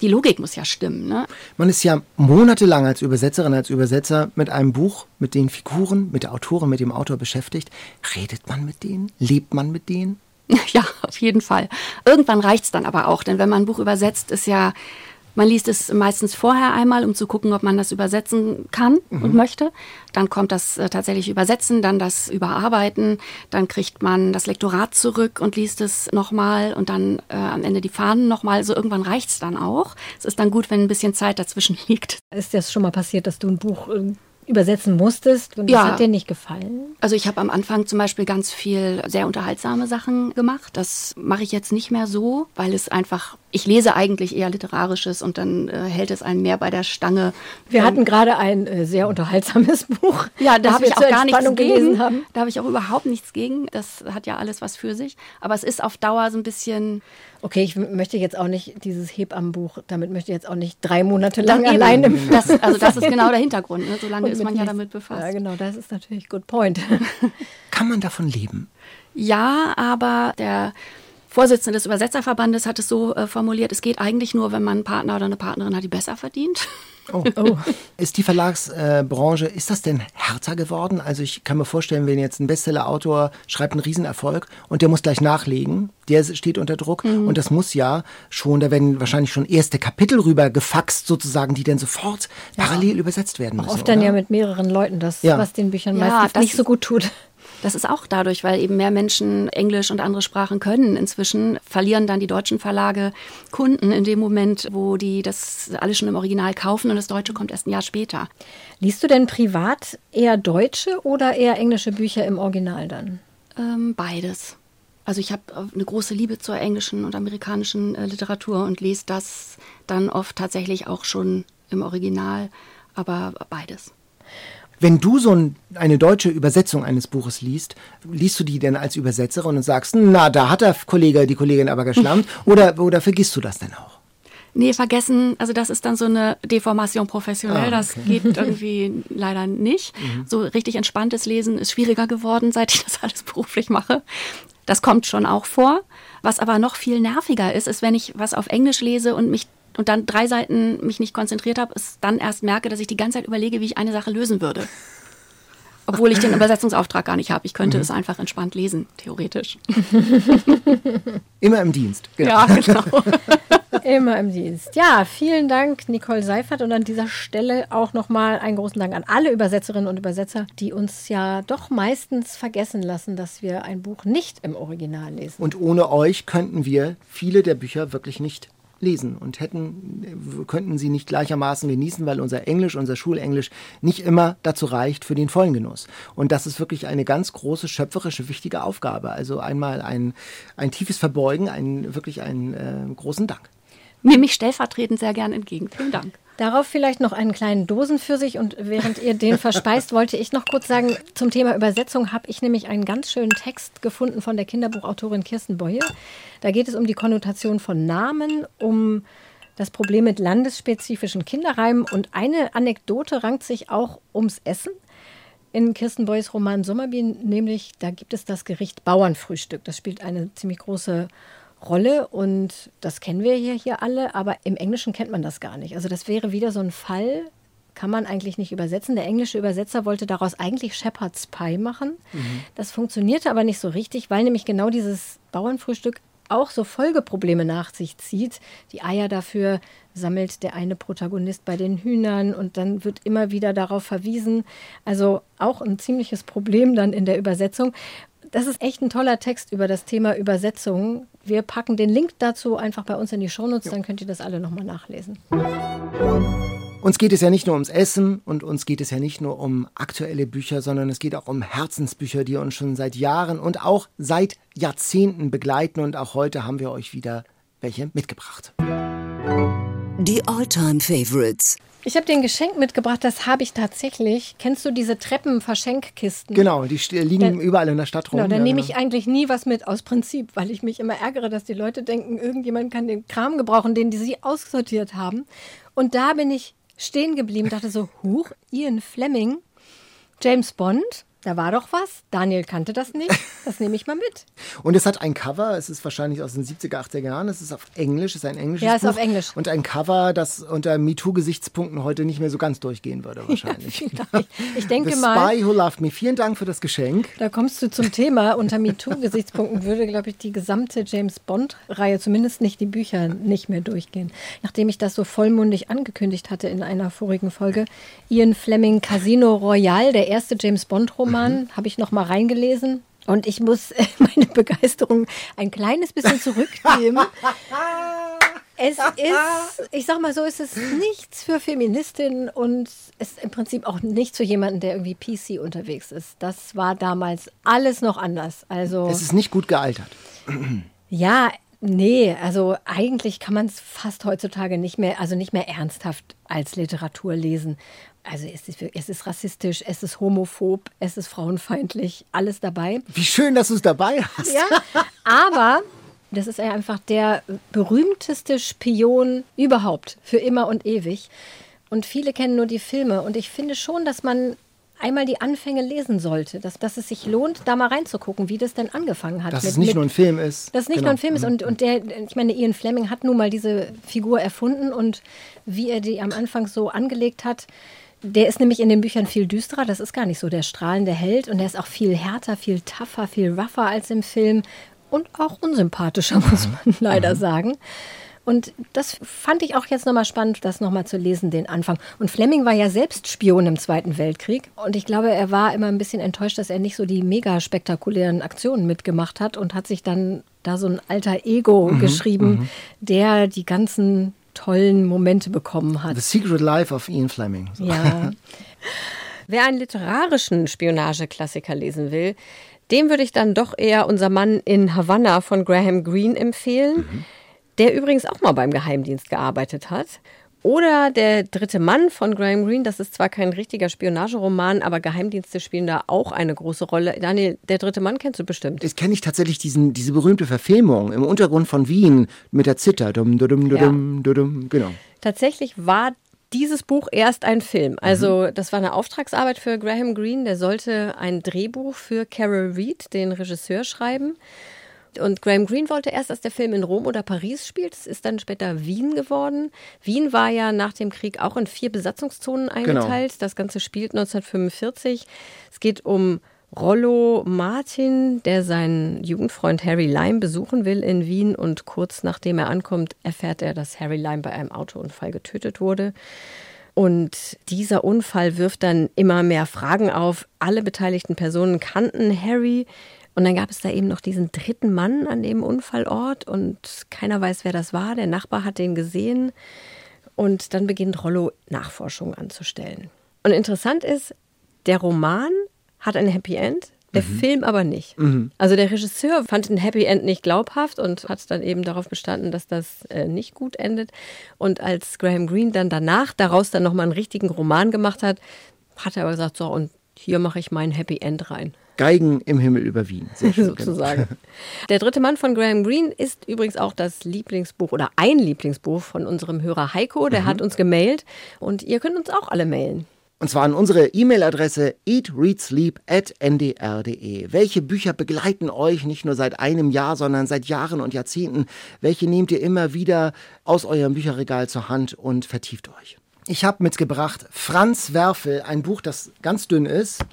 die Logik muss ja stimmen. Ne? Man ist ja monatelang als Übersetzerin, als Übersetzer mit einem Buch, mit den Figuren, mit der Autorin, mit dem Autor beschäftigt. Redet man mit denen? Lebt man mit denen? Ja, auf jeden Fall. Irgendwann reicht's dann aber auch, denn wenn man ein Buch übersetzt, ist ja, man liest es meistens vorher einmal, um zu gucken, ob man das übersetzen kann und möchte. Dann kommt das äh, tatsächlich Übersetzen, dann das Überarbeiten, dann kriegt man das Lektorat zurück und liest es nochmal und dann äh, am Ende die Fahnen nochmal. Also irgendwann reicht's dann auch. Es ist dann gut, wenn ein bisschen Zeit dazwischen liegt. Ist das schon mal passiert, dass du ein Buch äh, übersetzen musstest und Ja. das hat dir nicht gefallen? Also ich habe am Anfang zum Beispiel ganz viel sehr unterhaltsame Sachen gemacht. Das mache ich jetzt nicht mehr so, weil es einfach, ich lese eigentlich eher literarisches und dann äh, hält es einen mehr bei der Stange. Wir hatten gerade ein äh, sehr unterhaltsames Buch. Ja, da habe ich auch gar nichts gegen. gelesen haben. Da habe ich auch überhaupt nichts gegen. Das hat ja alles was für sich. Aber es ist auf Dauer so ein bisschen. Okay, ich möchte jetzt auch nicht dieses Hebammenbuch, damit möchte ich jetzt auch nicht drei Monate lang allein im Das, also das ist genau der Hintergrund. Ne? So lange und ist man ja damit befasst. Ja, genau, das ist natürlich good point. Kann man davon leben? Ja, aber der Vorsitzende des Übersetzerverbandes hat es so äh, formuliert, es geht eigentlich nur, wenn man einen Partner oder eine Partnerin hat, die besser verdient. Oh. oh. Ist die Verlagsbranche, ist das denn härter geworden? Also ich kann mir vorstellen, wenn jetzt ein Bestseller-Autor schreibt einen Riesenerfolg und der muss gleich nachlegen, der steht unter Druck mhm. und das muss ja schon, da werden wahrscheinlich schon erste Kapitel rüber gefaxt sozusagen, die dann sofort ja. parallel übersetzt werden müssen. Oft dann oder? ja mit mehreren Leuten, das, ja. was den Büchern ja, meistens nicht so gut tut. Das ist auch dadurch, weil eben mehr Menschen Englisch und andere Sprachen können. Inzwischen verlieren dann die deutschen Verlage Kunden in dem Moment, wo die das alles schon im Original kaufen und das Deutsche kommt erst ein Jahr später. Liest du denn privat eher deutsche oder eher englische Bücher im Original dann? Ähm, beides. Also ich habe eine große Liebe zur englischen und amerikanischen äh, Literatur und lese das dann oft tatsächlich auch schon im Original, aber beides. Wenn du so ein, eine deutsche Übersetzung eines Buches liest, liest du die denn als Übersetzerin und sagst, na, da hat der Kollege, die Kollegin aber geschlammt, oder, oder vergisst du das denn auch? Nee, vergessen, also das ist dann so eine Deformation professionell, ah, okay. das geht irgendwie leider nicht. Mhm. So richtig entspanntes Lesen ist schwieriger geworden, seit ich das alles beruflich mache. Das kommt schon auch vor. Was aber noch viel nerviger ist, ist, wenn ich was auf Englisch lese und mich und dann drei Seiten mich nicht konzentriert habe, ist dann erst merke, dass ich die ganze Zeit überlege, wie ich eine Sache lösen würde. Obwohl ich den Übersetzungsauftrag gar nicht habe. Ich könnte mhm. es einfach entspannt lesen, theoretisch. Immer im Dienst. Genau. Ja, genau. Immer im Dienst. Ja, vielen Dank, Nicole Seifert. Und an dieser Stelle auch nochmal einen großen Dank an alle Übersetzerinnen und Übersetzer, die uns ja doch meistens vergessen lassen, dass wir ein Buch nicht im Original lesen. Und ohne euch könnten wir viele der Bücher wirklich nicht lesen und hätten, könnten sie nicht gleichermaßen genießen, weil unser Englisch, unser Schulenglisch nicht immer dazu reicht für den vollen Genuss. Und das ist wirklich eine ganz große, schöpferische, wichtige Aufgabe. Also einmal ein, ein tiefes Verbeugen, ein, wirklich einen äh, großen Dank. Nehme ich stellvertretend sehr gern entgegen. Vielen Dank. Darauf vielleicht noch einen kleinen Dosen für sich und während ihr den verspeist, wollte ich noch kurz sagen, zum Thema Übersetzung habe ich nämlich einen ganz schönen Text gefunden von der Kinderbuchautorin Kirsten Boye. Da geht es um die Konnotation von Namen, um das Problem mit landesspezifischen Kinderreimen und eine Anekdote rankt sich auch ums Essen. In Kirsten Boyes Roman Sommerbienen, nämlich da gibt es das Gericht Bauernfrühstück. Das spielt eine ziemlich große Rolle Rolle und das kennen wir hier, hier alle, aber im Englischen kennt man das gar nicht. Also das wäre wieder so ein Fall, kann man eigentlich nicht übersetzen. Der englische Übersetzer wollte daraus eigentlich Shepherd's Pie machen. Mhm. Das funktionierte aber nicht so richtig, weil nämlich genau dieses Bauernfrühstück auch so Folgeprobleme nach sich zieht. Die Eier dafür sammelt der eine Protagonist bei den Hühnern und dann wird immer wieder darauf verwiesen. Also auch ein ziemliches Problem dann in der Übersetzung. Das ist echt ein toller Text über das Thema Übersetzung. Wir packen den Link dazu einfach bei uns in die Shownotes, dann könnt ihr das alle nochmal nachlesen. Uns geht es ja nicht nur ums Essen und uns geht es ja nicht nur um aktuelle Bücher, sondern es geht auch um Herzensbücher, die uns schon seit Jahren und auch seit Jahrzehnten begleiten. Und auch heute haben wir euch wieder welche mitgebracht. Die Alltime Favorites. Ich habe dir ein Geschenk mitgebracht, das habe ich tatsächlich. Kennst du diese Treppenverschenkkisten? Genau, die liegen dann, überall in der Stadt rum. Genau, da ja, nehme genau. ich eigentlich nie was mit aus Prinzip, weil ich mich immer ärgere, dass die Leute denken, irgendjemand kann den Kram gebrauchen, den die sie aussortiert haben. Und da bin ich stehen geblieben, dachte so, huch, Ian Fleming, James Bond, da war doch was. Daniel kannte das nicht. Das nehme ich mal mit. und es hat ein Cover. Es ist wahrscheinlich aus den 70er, 80er Jahren. Es ist auf Englisch. Es ist ein englisches Ja, es ist auf Englisch. Und ein Cover, das unter MeToo-Gesichtspunkten heute nicht mehr so ganz durchgehen würde, wahrscheinlich. Ja, ich denke The mal. Spy Who Loved Me. Vielen Dank für das Geschenk. Da kommst du zum Thema. Unter MeToo-Gesichtspunkten würde, glaube ich, die gesamte James Bond-Reihe, zumindest nicht die Bücher, nicht mehr durchgehen. Nachdem ich das so vollmundig angekündigt hatte in einer vorigen Folge. Ian Fleming Casino Royale, der erste James Bond-Roman, mhm. habe ich noch mal reingelesen. Und ich muss meine Begeisterung ein kleines bisschen zurücknehmen. es ist, ich sag mal so, es ist nichts für Feministinnen und es ist im Prinzip auch nicht für jemanden, der irgendwie PC unterwegs ist. Das war damals alles noch anders. Also es ist nicht gut gealtert. Ja, nee, also eigentlich kann man es fast heutzutage nicht mehr, also nicht mehr ernsthaft als Literatur lesen. Also es ist, es ist rassistisch, es ist homophob, es ist frauenfeindlich, alles dabei. Wie schön, dass du es dabei hast. Ja, aber das ist einfach der berühmteste Spion überhaupt, für immer und ewig. Und viele kennen nur die Filme. Und ich finde schon, dass man einmal die Anfänge lesen sollte, dass, dass es sich lohnt, da mal reinzugucken, wie das denn angefangen hat. Dass mit, es nicht mit, nur ein Film ist. Dass es nicht genau. nur ein Film ist. Und, und der, ich meine, Ian Fleming hat nun mal diese Figur erfunden und wie er die am Anfang so angelegt hat, der ist nämlich in den Büchern viel düsterer. Das ist gar nicht so der strahlende Held. Und der ist auch viel härter, viel tougher, viel rougher als im Film. Und auch unsympathischer, muss man leider sagen. Und das fand ich auch jetzt nochmal spannend, das nochmal zu lesen, den Anfang. Und Fleming war ja selbst Spion im Zweiten Weltkrieg. Und ich glaube, er war immer ein bisschen enttäuscht, dass er nicht so die mega spektakulären Aktionen mitgemacht hat und hat sich dann da so ein alter Ego mhm, geschrieben, mhm. der die ganzen tollen Momente bekommen hat. The Secret Life of Ian Fleming. So. Ja. Wer einen literarischen Spionageklassiker lesen will, dem würde ich dann doch eher unser Mann in Havanna von Graham Greene empfehlen. Mhm der übrigens auch mal beim Geheimdienst gearbeitet hat. Oder Der dritte Mann von Graham Greene, das ist zwar kein richtiger Spionageroman, aber Geheimdienste spielen da auch eine große Rolle. Daniel, Der dritte Mann kennst du bestimmt. Das kenne ich tatsächlich, diesen, diese berühmte Verfilmung im Untergrund von Wien mit der Zither. Dum, dum, dum, ja. genau. Tatsächlich war dieses Buch erst ein Film. Also das war eine Auftragsarbeit für Graham Greene. Der sollte ein Drehbuch für Carol Reed, den Regisseur, schreiben. Und Graham Greene wollte erst, dass der Film in Rom oder Paris spielt. Es ist dann später Wien geworden. Wien war ja nach dem Krieg auch in vier Besatzungszonen genau. eingeteilt. Genau. Das Ganze spielt 1945. Es geht um Rollo Martin, der seinen Jugendfreund Harry Lime besuchen will in Wien und kurz nachdem er ankommt, erfährt er, dass Harry Lime bei einem Autounfall getötet wurde. Und dieser Unfall wirft dann immer mehr Fragen auf. Alle beteiligten Personen kannten Harry. Und dann gab es da eben noch diesen dritten Mann an dem Unfallort und keiner weiß, wer das war. Der Nachbar hat den gesehen und dann beginnt Rollo Nachforschungen anzustellen. Und interessant ist, der Roman hat ein Happy End, der mhm. Film aber nicht. Mhm. Also der Regisseur fand ein Happy End nicht glaubhaft und hat dann eben darauf bestanden, dass das äh, nicht gut endet. Und als Graham Greene dann danach daraus dann nochmal einen richtigen Roman gemacht hat, hat er aber gesagt, so und hier mache ich mein Happy End rein. Geigen im Himmel über Wien. Schön, genau. Sozusagen. Der dritte Mann von Graham Greene ist übrigens auch das Lieblingsbuch oder ein Lieblingsbuch von unserem Hörer Heiko. Der mhm. hat uns gemailt und ihr könnt uns auch alle mailen. Und zwar an unsere E-Mail-Adresse eatreadsleep.ndr.de. Welche Bücher begleiten euch nicht nur seit einem Jahr, sondern seit Jahren und Jahrzehnten? Welche nehmt ihr immer wieder aus eurem Bücherregal zur Hand und vertieft euch? Ich habe mitgebracht Franz Werfel, ein Buch, das ganz dünn ist.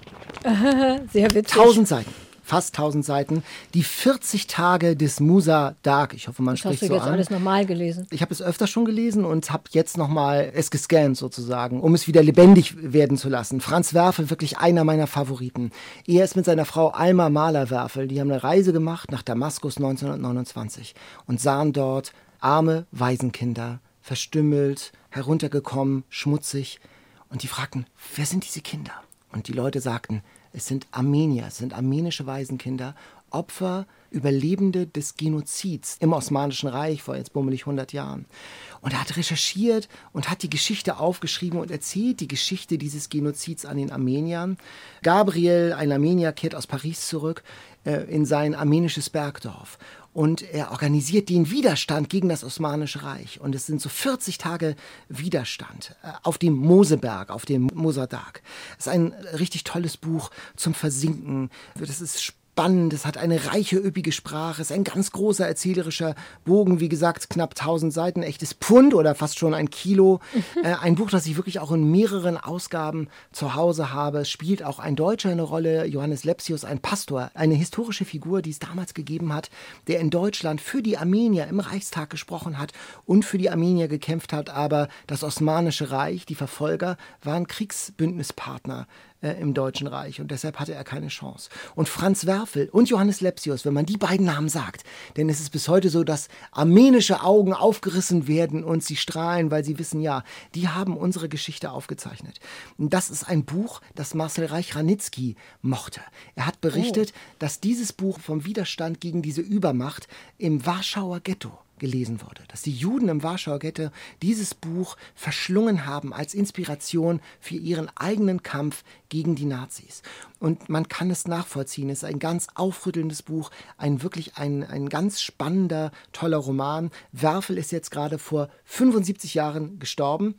Sehr witzig. 1000 Seiten. Fast 1000 Seiten. Die 40 Tage des Musa Dark. Ich hoffe, man das spricht hast du so jetzt an. alles nochmal gelesen. Ich habe es öfter schon gelesen und habe jetzt nochmal es gescannt sozusagen, um es wieder lebendig werden zu lassen. Franz Werfel, wirklich einer meiner Favoriten. Er ist mit seiner Frau Alma Mahler-Werfel. Die haben eine Reise gemacht nach Damaskus 1929 und sahen dort arme Waisenkinder, verstümmelt, heruntergekommen, schmutzig. Und die fragten, wer sind diese Kinder? Und die Leute sagten, es sind Armenier, es sind armenische Waisenkinder, Opfer, Überlebende des Genozids im Osmanischen Reich vor jetzt bummelig 100 Jahren. Und er hat recherchiert und hat die Geschichte aufgeschrieben und erzählt die Geschichte dieses Genozids an den Armeniern. Gabriel, ein Armenier, kehrt aus Paris zurück äh, in sein armenisches Bergdorf und er organisiert den Widerstand gegen das Osmanische Reich. Und es sind so 40 Tage Widerstand äh, auf dem Moseberg, auf dem Mosadag. Es ist ein richtig tolles Buch zum Versinken. Das ist spannend. Es hat eine reiche, üppige Sprache, es ist ein ganz großer erzählerischer Bogen, wie gesagt, knapp 1000 Seiten, echtes Pfund oder fast schon ein Kilo. äh, ein Buch, das ich wirklich auch in mehreren Ausgaben zu Hause habe. Es spielt auch ein Deutscher eine Rolle, Johannes Lepsius, ein Pastor, eine historische Figur, die es damals gegeben hat, der in Deutschland für die Armenier im Reichstag gesprochen hat und für die Armenier gekämpft hat, aber das Osmanische Reich, die Verfolger, waren Kriegsbündnispartner äh, im Deutschen Reich und deshalb hatte er keine Chance. Und Franz Werfel und Johannes Lepsius, wenn man die beiden Namen sagt, denn es ist bis heute so, dass armenische Augen aufgerissen werden und sie strahlen, weil sie wissen, ja, die haben unsere Geschichte aufgezeichnet. Und das ist ein Buch, das Marcel Reich-Ranitzky mochte. Er hat berichtet, oh. dass dieses Buch vom Widerstand gegen diese Übermacht im Warschauer Ghetto gelesen wurde. Dass die Juden im Warschauer Ghetto dieses Buch verschlungen haben als Inspiration für ihren eigenen Kampf gegen die Nazis. Und man kann es nachvollziehen. Es ist ein ganz aufrüttelndes Buch, ein wirklich ein, ein ganz spannender, toller Roman. Werfel ist jetzt gerade vor 75 Jahren gestorben.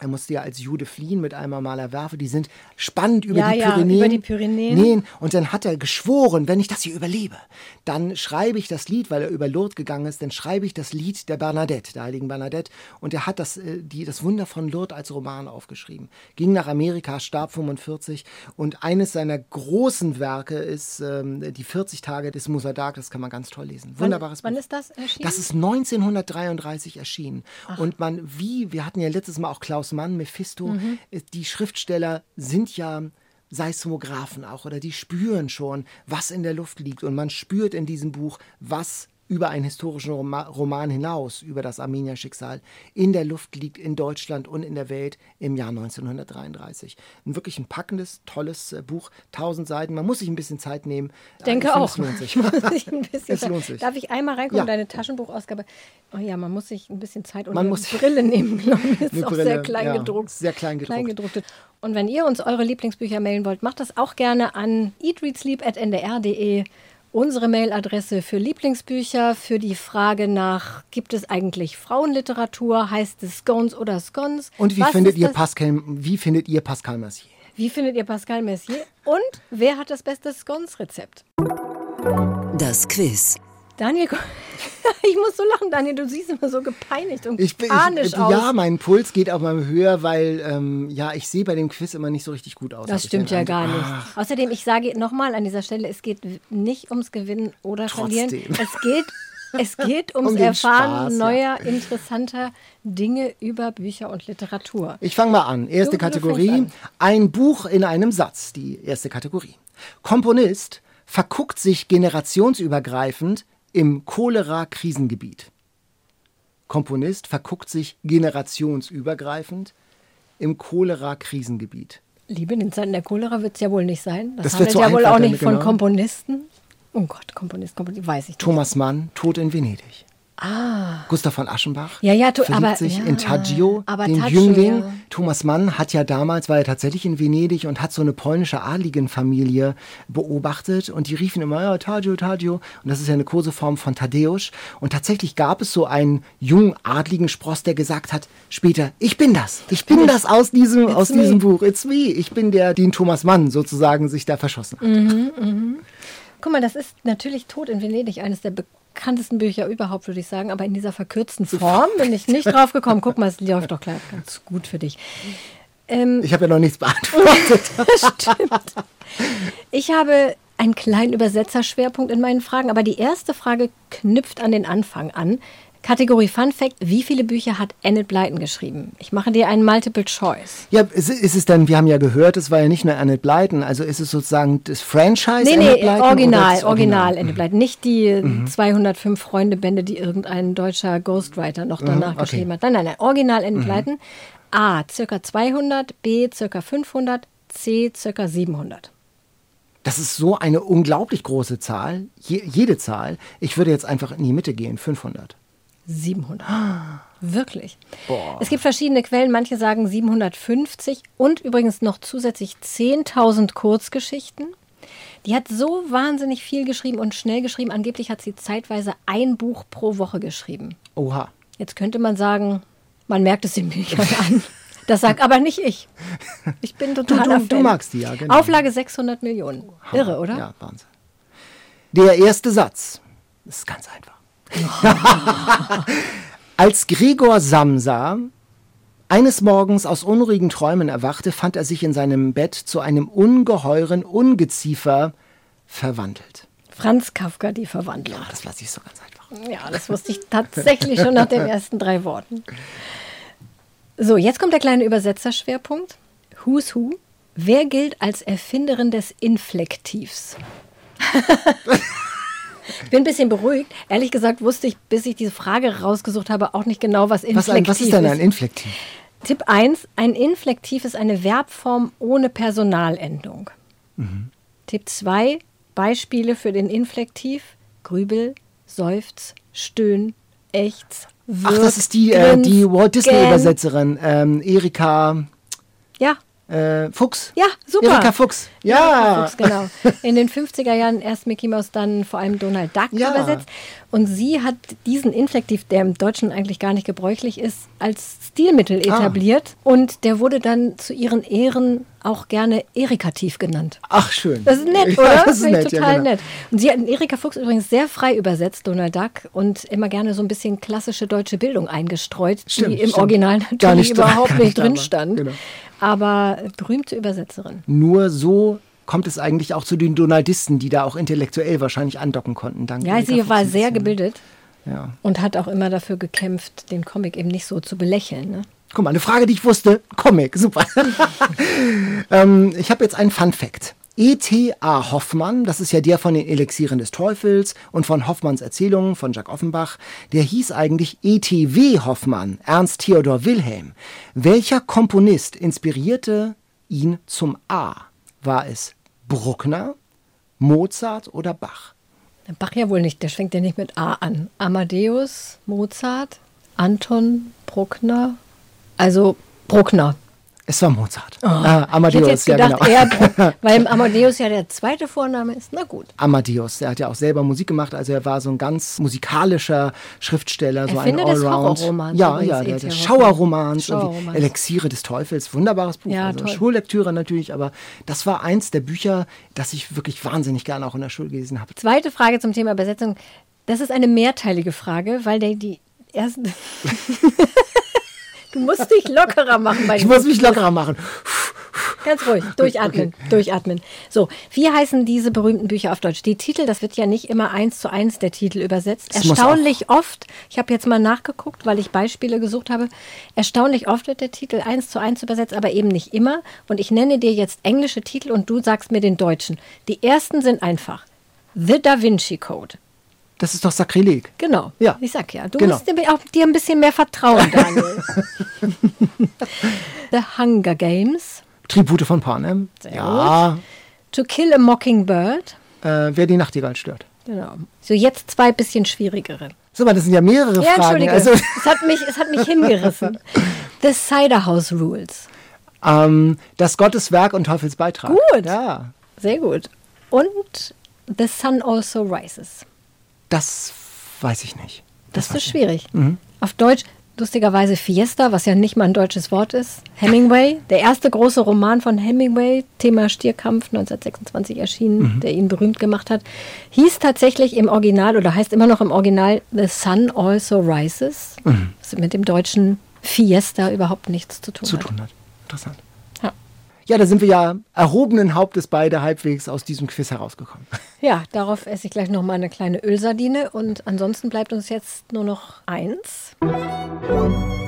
Er musste ja als Jude fliehen mit einmal Maler Werfe. Die sind spannend über Ja, die ja, Pyrenäen. über die Pyrenäen. Und dann hat er geschworen, wenn ich das hier überlebe, dann schreibe ich das Lied, weil er über Lourdes gegangen ist, dann schreibe ich das Lied der Bernadette, der heiligen Bernadette. Und er hat das, äh, die, das Wunder von Lourdes als Roman aufgeschrieben. Ging nach Amerika, starb 45. Und eines seiner großen Werke ist ähm, die 40 Tage des Musadag. Das kann man ganz toll lesen. Wunderbares Wann Buch. ist das erschienen? Das ist 1933 erschienen. Und man, wie, wir hatten ja letztes Mal auch Klaus Mann, Mephisto, Mhm. äh, die Schriftsteller sind ja Seismographen auch oder die spüren schon, was in der Luft liegt. Und man spürt in diesem Buch, was über einen historischen Roma Roman hinaus, über das Armenier-Schicksal, in der Luft liegt, in Deutschland und in der Welt im Jahr 1933. Ein wirklich ein packendes, tolles äh, Buch, 1000 Seiten. Man muss sich ein bisschen Zeit nehmen. Ich denke finde, auch. Es lohnt sich. Es lohnt sich. Darf ich einmal reingucken, Ja. deine Taschenbuchausgabe? Oh ja, man muss sich ein bisschen Zeit und Man eine muss- Brille nehmen. Ist auch Brille, sehr klein ja, gedruckt. sehr klein gedruckt. Kleingedruckte. Und wenn ihr uns eure Lieblingsbücher mailen wollt, macht das auch gerne an eatreadsleep.ndr.de. Unsere Mailadresse für Lieblingsbücher, für die Frage nach, gibt es eigentlich Frauenliteratur? Heißt es Scones oder Scones? Und wie Was findet ihr das? Pascal, wie findet ihr Pascal Mercier? Wie findet ihr Pascal Messier? Und wer hat das beste Scones-Rezept? Das Quiz. Daniel, ich muss so lachen, Daniel, du siehst immer so gepeinigt und Ich, bin- panisch ich, aus. ja, mein Puls geht auch mal höher, weil ähm, ja, ich sehe bei dem Quiz immer nicht so richtig gut aus. das stimmt ja gar nicht. Ach, Außerdem, ich sage nochmal an dieser Stelle, es geht nicht ums Gewinnen oder Trotzdem. Verlieren. Es geht, es geht ums Um Erfahren Spaß, ja. neuer, interessanter Dinge über Bücher und Literatur. Ich fange mal an. Erste Du- Kategorie. fängst Ein Buch in einem Satz. Die erste Kategorie. Komponist verguckt sich generationsübergreifend im Cholera-Krisengebiet. Komponist verguckt sich generationsübergreifend im Cholera-Krisengebiet. Liebe, in den Zeiten der Cholera wird es ja wohl nicht sein. Das, Das handelt wird so ja wohl auch nicht von genau. Komponisten. Oh Gott, Komponist, Komponist, weiß ich nicht. Thomas Mann, Tod in Venedig. Gustav von Aschenbach Ah. Ja, ja, verliebt aber- sich ja, in Taggio, aber den Taggio, Jüngling. ja. Thomas Mann hat ja damals, war er tatsächlich in Venedig und hat so eine polnische Adligenfamilie beobachtet und die riefen immer, ja, Taggio, Taggio. Und das ist ja eine Koseform von Tadeusz. Und tatsächlich gab es so einen jungen adligen Spross, der gesagt hat, später, ich bin das. Ich bin das aus diesem, aus me. diesem Buch. It's me. Ich bin der, den Thomas Mann sozusagen sich da verschossen hat. Guck mal, das ist natürlich Tod in Venedig, eines der bekanntesten Bücher überhaupt, würde ich sagen. Aber in dieser verkürzten Form bin ich nicht drauf gekommen. Guck mal, es läuft doch gleich ganz gut für dich. Ähm, Ich habe ja noch nichts beantwortet. Stimmt. Ich habe einen kleinen Übersetzerschwerpunkt in meinen Fragen, aber die erste Frage knüpft an den Anfang an. Kategorie Fun Fact: Wie viele Bücher hat Enid Blyton geschrieben? Ich mache dir einen Multiple Choice. Ja, ist, ist es dann, wir haben ja gehört, es war ja nicht nur Annette Blyton, also ist es sozusagen das Franchise Nee, Annette nee, Blyton original, original Enid Blyton. Nicht die 205 Freunde-Bände, die irgendein deutscher Ghostwriter noch danach okay. geschrieben hat. Nein, nein, nein, original Enid Blyton. A, circa 200, B, circa 500, C, circa 700. Das ist so eine unglaublich große Zahl, je, jede Zahl. Ich würde jetzt einfach in die Mitte gehen, 500. 700. Wirklich. Es gibt verschiedene Quellen. Manche sagen 750 und übrigens noch zusätzlich 10.000 Kurzgeschichten. Die hat so wahnsinnig viel geschrieben und schnell geschrieben. Angeblich hat sie zeitweise ein Buch pro Woche geschrieben. Oha. Jetzt könnte man sagen, man merkt es den Büchern an. Das sagt aber nicht ich. Ich bin totaler du- du Fan. magst die, ja, genau. Auflage 600 Millionen. Irre, oder? Ja, Wahnsinn. Der erste Satz. Das ist ganz einfach. Als Gregor Samsa eines Morgens aus unruhigen Träumen erwachte, fand er sich in seinem Bett zu einem ungeheuren Ungeziefer verwandelt. Franz Kafka, die Verwandlung. Ah, das lasse ich so ganz einfach. Ja, das wusste ich tatsächlich schon nach den ersten drei Worten. So, jetzt kommt der kleine Übersetzerschwerpunkt. Who's Who? Wer gilt als Erfinderin des Inflektivs? ich bin ein bisschen beruhigt. Ehrlich gesagt wusste ich, bis ich diese Frage rausgesucht habe, auch nicht genau, was Was, Inflektiv ein, was ist denn ein Inflektiv? Tipp 1. Ein Inflektiv ist eine Verbform ohne Personalendung. Mhm. Tipp 2. Beispiele für den Inflektiv. Grübel, Seufz, Stöhn, Ächz, Ach, Wirk, das ist die, äh, die Walt. Disney-Übersetzerin, ähm, Erika. Ja, Äh, Fuchs. Ja, super. Erika Fuchs. Ja. Erika Fuchs, genau. In den 50er Jahren erst Mickey Mouse, dann vor allem Donald Duck Ja. übersetzt. Und sie hat diesen Inflektiv, der im Deutschen eigentlich gar nicht gebräuchlich ist, als Stilmittel Ah. etabliert. Und der wurde dann zu ihren Ehren auch gerne Erikativ genannt. Ach, schön. Das ist nett, Ja, oder? das ist Finde ich nett, ja, total genau. nett. Und sie hat Erika Fuchs übrigens sehr frei übersetzt, Donald Duck, und immer gerne so ein bisschen klassische deutsche Bildung eingestreut, Stimmt, die im stimmt. Original natürlich Gar nicht überhaupt gar nicht drin stand. Genau. Aber berühmte Übersetzerin. Nur so kommt es eigentlich auch zu den Donaldisten, die da auch intellektuell wahrscheinlich andocken konnten. Dank Ja, sie war sehr gebildet Ja. und hat auch immer dafür gekämpft, den Comic eben nicht so zu belächeln. Ne? Guck mal, eine Frage, die ich wusste. Comic, super. ähm, ich habe jetzt einen Fun Fact. E.T.A. Hoffmann, das ist ja der von den Elixieren des Teufels und von Hoffmanns Erzählungen von Jacques Offenbach, der hieß eigentlich E.T.W. Hoffmann, Ernst Theodor Wilhelm. Welcher Komponist inspirierte ihn zum A? War es Bruckner, Mozart oder Bach? Bach ja wohl nicht, der fängt ja nicht mit A an. Amadeus, Mozart, Anton, Bruckner. Also Bruckner. Es war Mozart. Ah, Oh. ich hätte Amadeus, jetzt ja gedacht, genau. eher, Bruck- weil Amadeus ja der zweite Vorname ist. Na gut. Amadeus. Er hat ja auch selber Musik gemacht, also er war so ein ganz musikalischer Schriftsteller, so ein des Allround. Horrorromans Ja, ja, der, E.T. der Schauerromans. Elixiere des Teufels, wunderbares Buch. Ja, also toll. Schullektüre natürlich, aber das war eins der Bücher, das ich wirklich wahnsinnig gerne auch in der Schule gelesen habe. Zweite Frage zum Thema Übersetzung. Das ist eine mehrteilige Frage, weil der, die ersten. du musst dich lockerer machen bei Ich muss mich lockerer machen. Ganz ruhig, durchatmen, durchatmen. So, wie heißen diese berühmten Bücher auf Deutsch? Die Titel, das wird ja nicht immer eins zu eins der Titel übersetzt. Das Erstaunlich oft, ich habe jetzt mal nachgeguckt, weil ich Beispiele gesucht habe, erstaunlich oft wird der Titel eins zu eins übersetzt, aber eben nicht immer. Und ich nenne dir jetzt englische Titel und du sagst mir den deutschen. Die ersten sind einfach. The Da Vinci Code. Das ist doch Sakrileg. Genau. Ja. Ich sag ja, du Genau. musst dir auch dir ein bisschen mehr vertrauen, Daniel. The Hunger Games. Tribute von Panem. Sehr ja. To Kill a Mockingbird. Äh, wer die Nachtigall stört. Genau. So, jetzt zwei bisschen schwierigere. So, aber das sind ja mehrere Ja, Fragen. entschuldige. Also, es, hat mich, es hat mich hingerissen. The Cider House Rules. ähm, das Gotteswerk und Teufelsbeitrag. Gut. Ja, Sehr gut. Und The Sun Also Rises. Das weiß ich nicht. Das, ist schwierig. Auf Deutsch, lustigerweise Fiesta, was ja nicht mal ein deutsches Wort ist. Hemingway, der erste große Roman von Hemingway, Thema Stierkampf, 1926 erschienen, der ihn berühmt gemacht hat, hieß tatsächlich im Original oder heißt immer noch im Original The Sun Also Rises, was mit dem deutschen Fiesta überhaupt nichts zu tun zu hat. tun hat. Interessant. Ja. Da sind wir ja erhobenen Hauptes beide halbwegs aus diesem Quiz herausgekommen. Ja, darauf esse ich gleich noch mal eine kleine Ölsardine und ansonsten bleibt uns jetzt nur noch eins.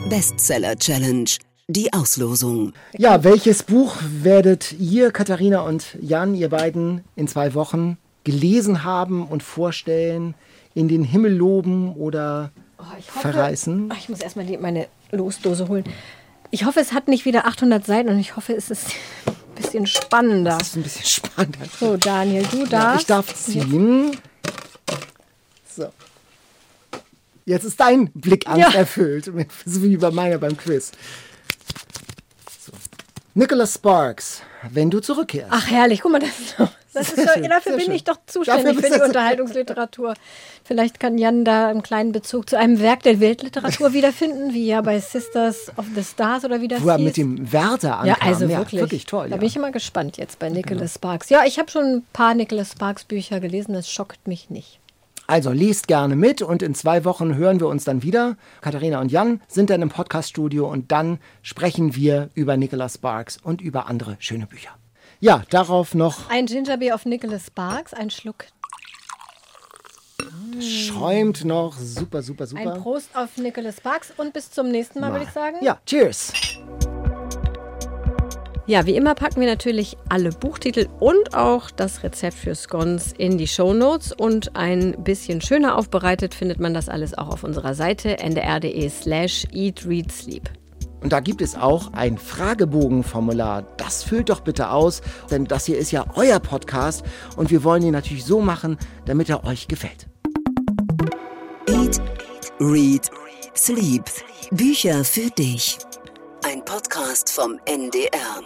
Bestseller Challenge. Die Auslosung. Ja, welches Buch werdet ihr, Katharina und Jan, ihr beiden in zwei Wochen gelesen haben und vorstellen, in den Himmel loben oder ich hoffe- verreißen? Ach, ich muss erstmal die- meine Losdose holen. Ich hoffe, es hat nicht wieder 800 Seiten und ich hoffe, es ist ein bisschen spannender. Das ist ein bisschen spannend. So, Daniel, du Ja, darfst. ich darf ziehen. So. Jetzt ist dein Blickangst Ja. erfüllt, so wie bei meiner beim Quiz. So. Nicholas Sparks, wenn du zurückkehrst. Ach, herrlich, guck mal, das ist, doch, das ist doch, dafür bin schön. ich doch zuständig für die Unterhaltungsliteratur. Vielleicht kann Jan da einen kleinen Bezug zu einem Werk der Weltliteratur wiederfinden, wie ja bei Sisters of the Stars oder wie das wo er hieß. mit dem Werder ankam. Ja, also wirklich. wirklich toll. Da ja. bin ich immer gespannt jetzt bei Nicholas Sparks. Ja, ich habe schon ein paar Nicholas Sparks Bücher gelesen, das schockt mich nicht. Also liest gerne mit und in zwei Wochen hören wir uns dann wieder. Katharina und Jan sind dann im Podcaststudio und dann sprechen wir über Nicholas Sparks und über andere schöne Bücher. Ja, darauf noch Ein Gingerbeer auf Nicholas Sparks, ein Schluck, schäumt noch super, super, ein super. Prost auf Nicholas Sparks und bis zum nächsten Mal, würde ich sagen. Ja, cheers. Ja, wie immer packen wir natürlich alle Buchtitel und auch das Rezept für Scones in die Shownotes und ein bisschen schöner aufbereitet findet man das alles auch auf unserer Seite ndr.de slash eat, read, sleep. Und da gibt es auch ein Fragebogenformular. Das füllt doch bitte aus, denn das hier ist ja euer Podcast und wir wollen ihn natürlich so machen, damit er euch gefällt. Eat, Read, Sleep. Bücher für dich. Ein Podcast vom NDR.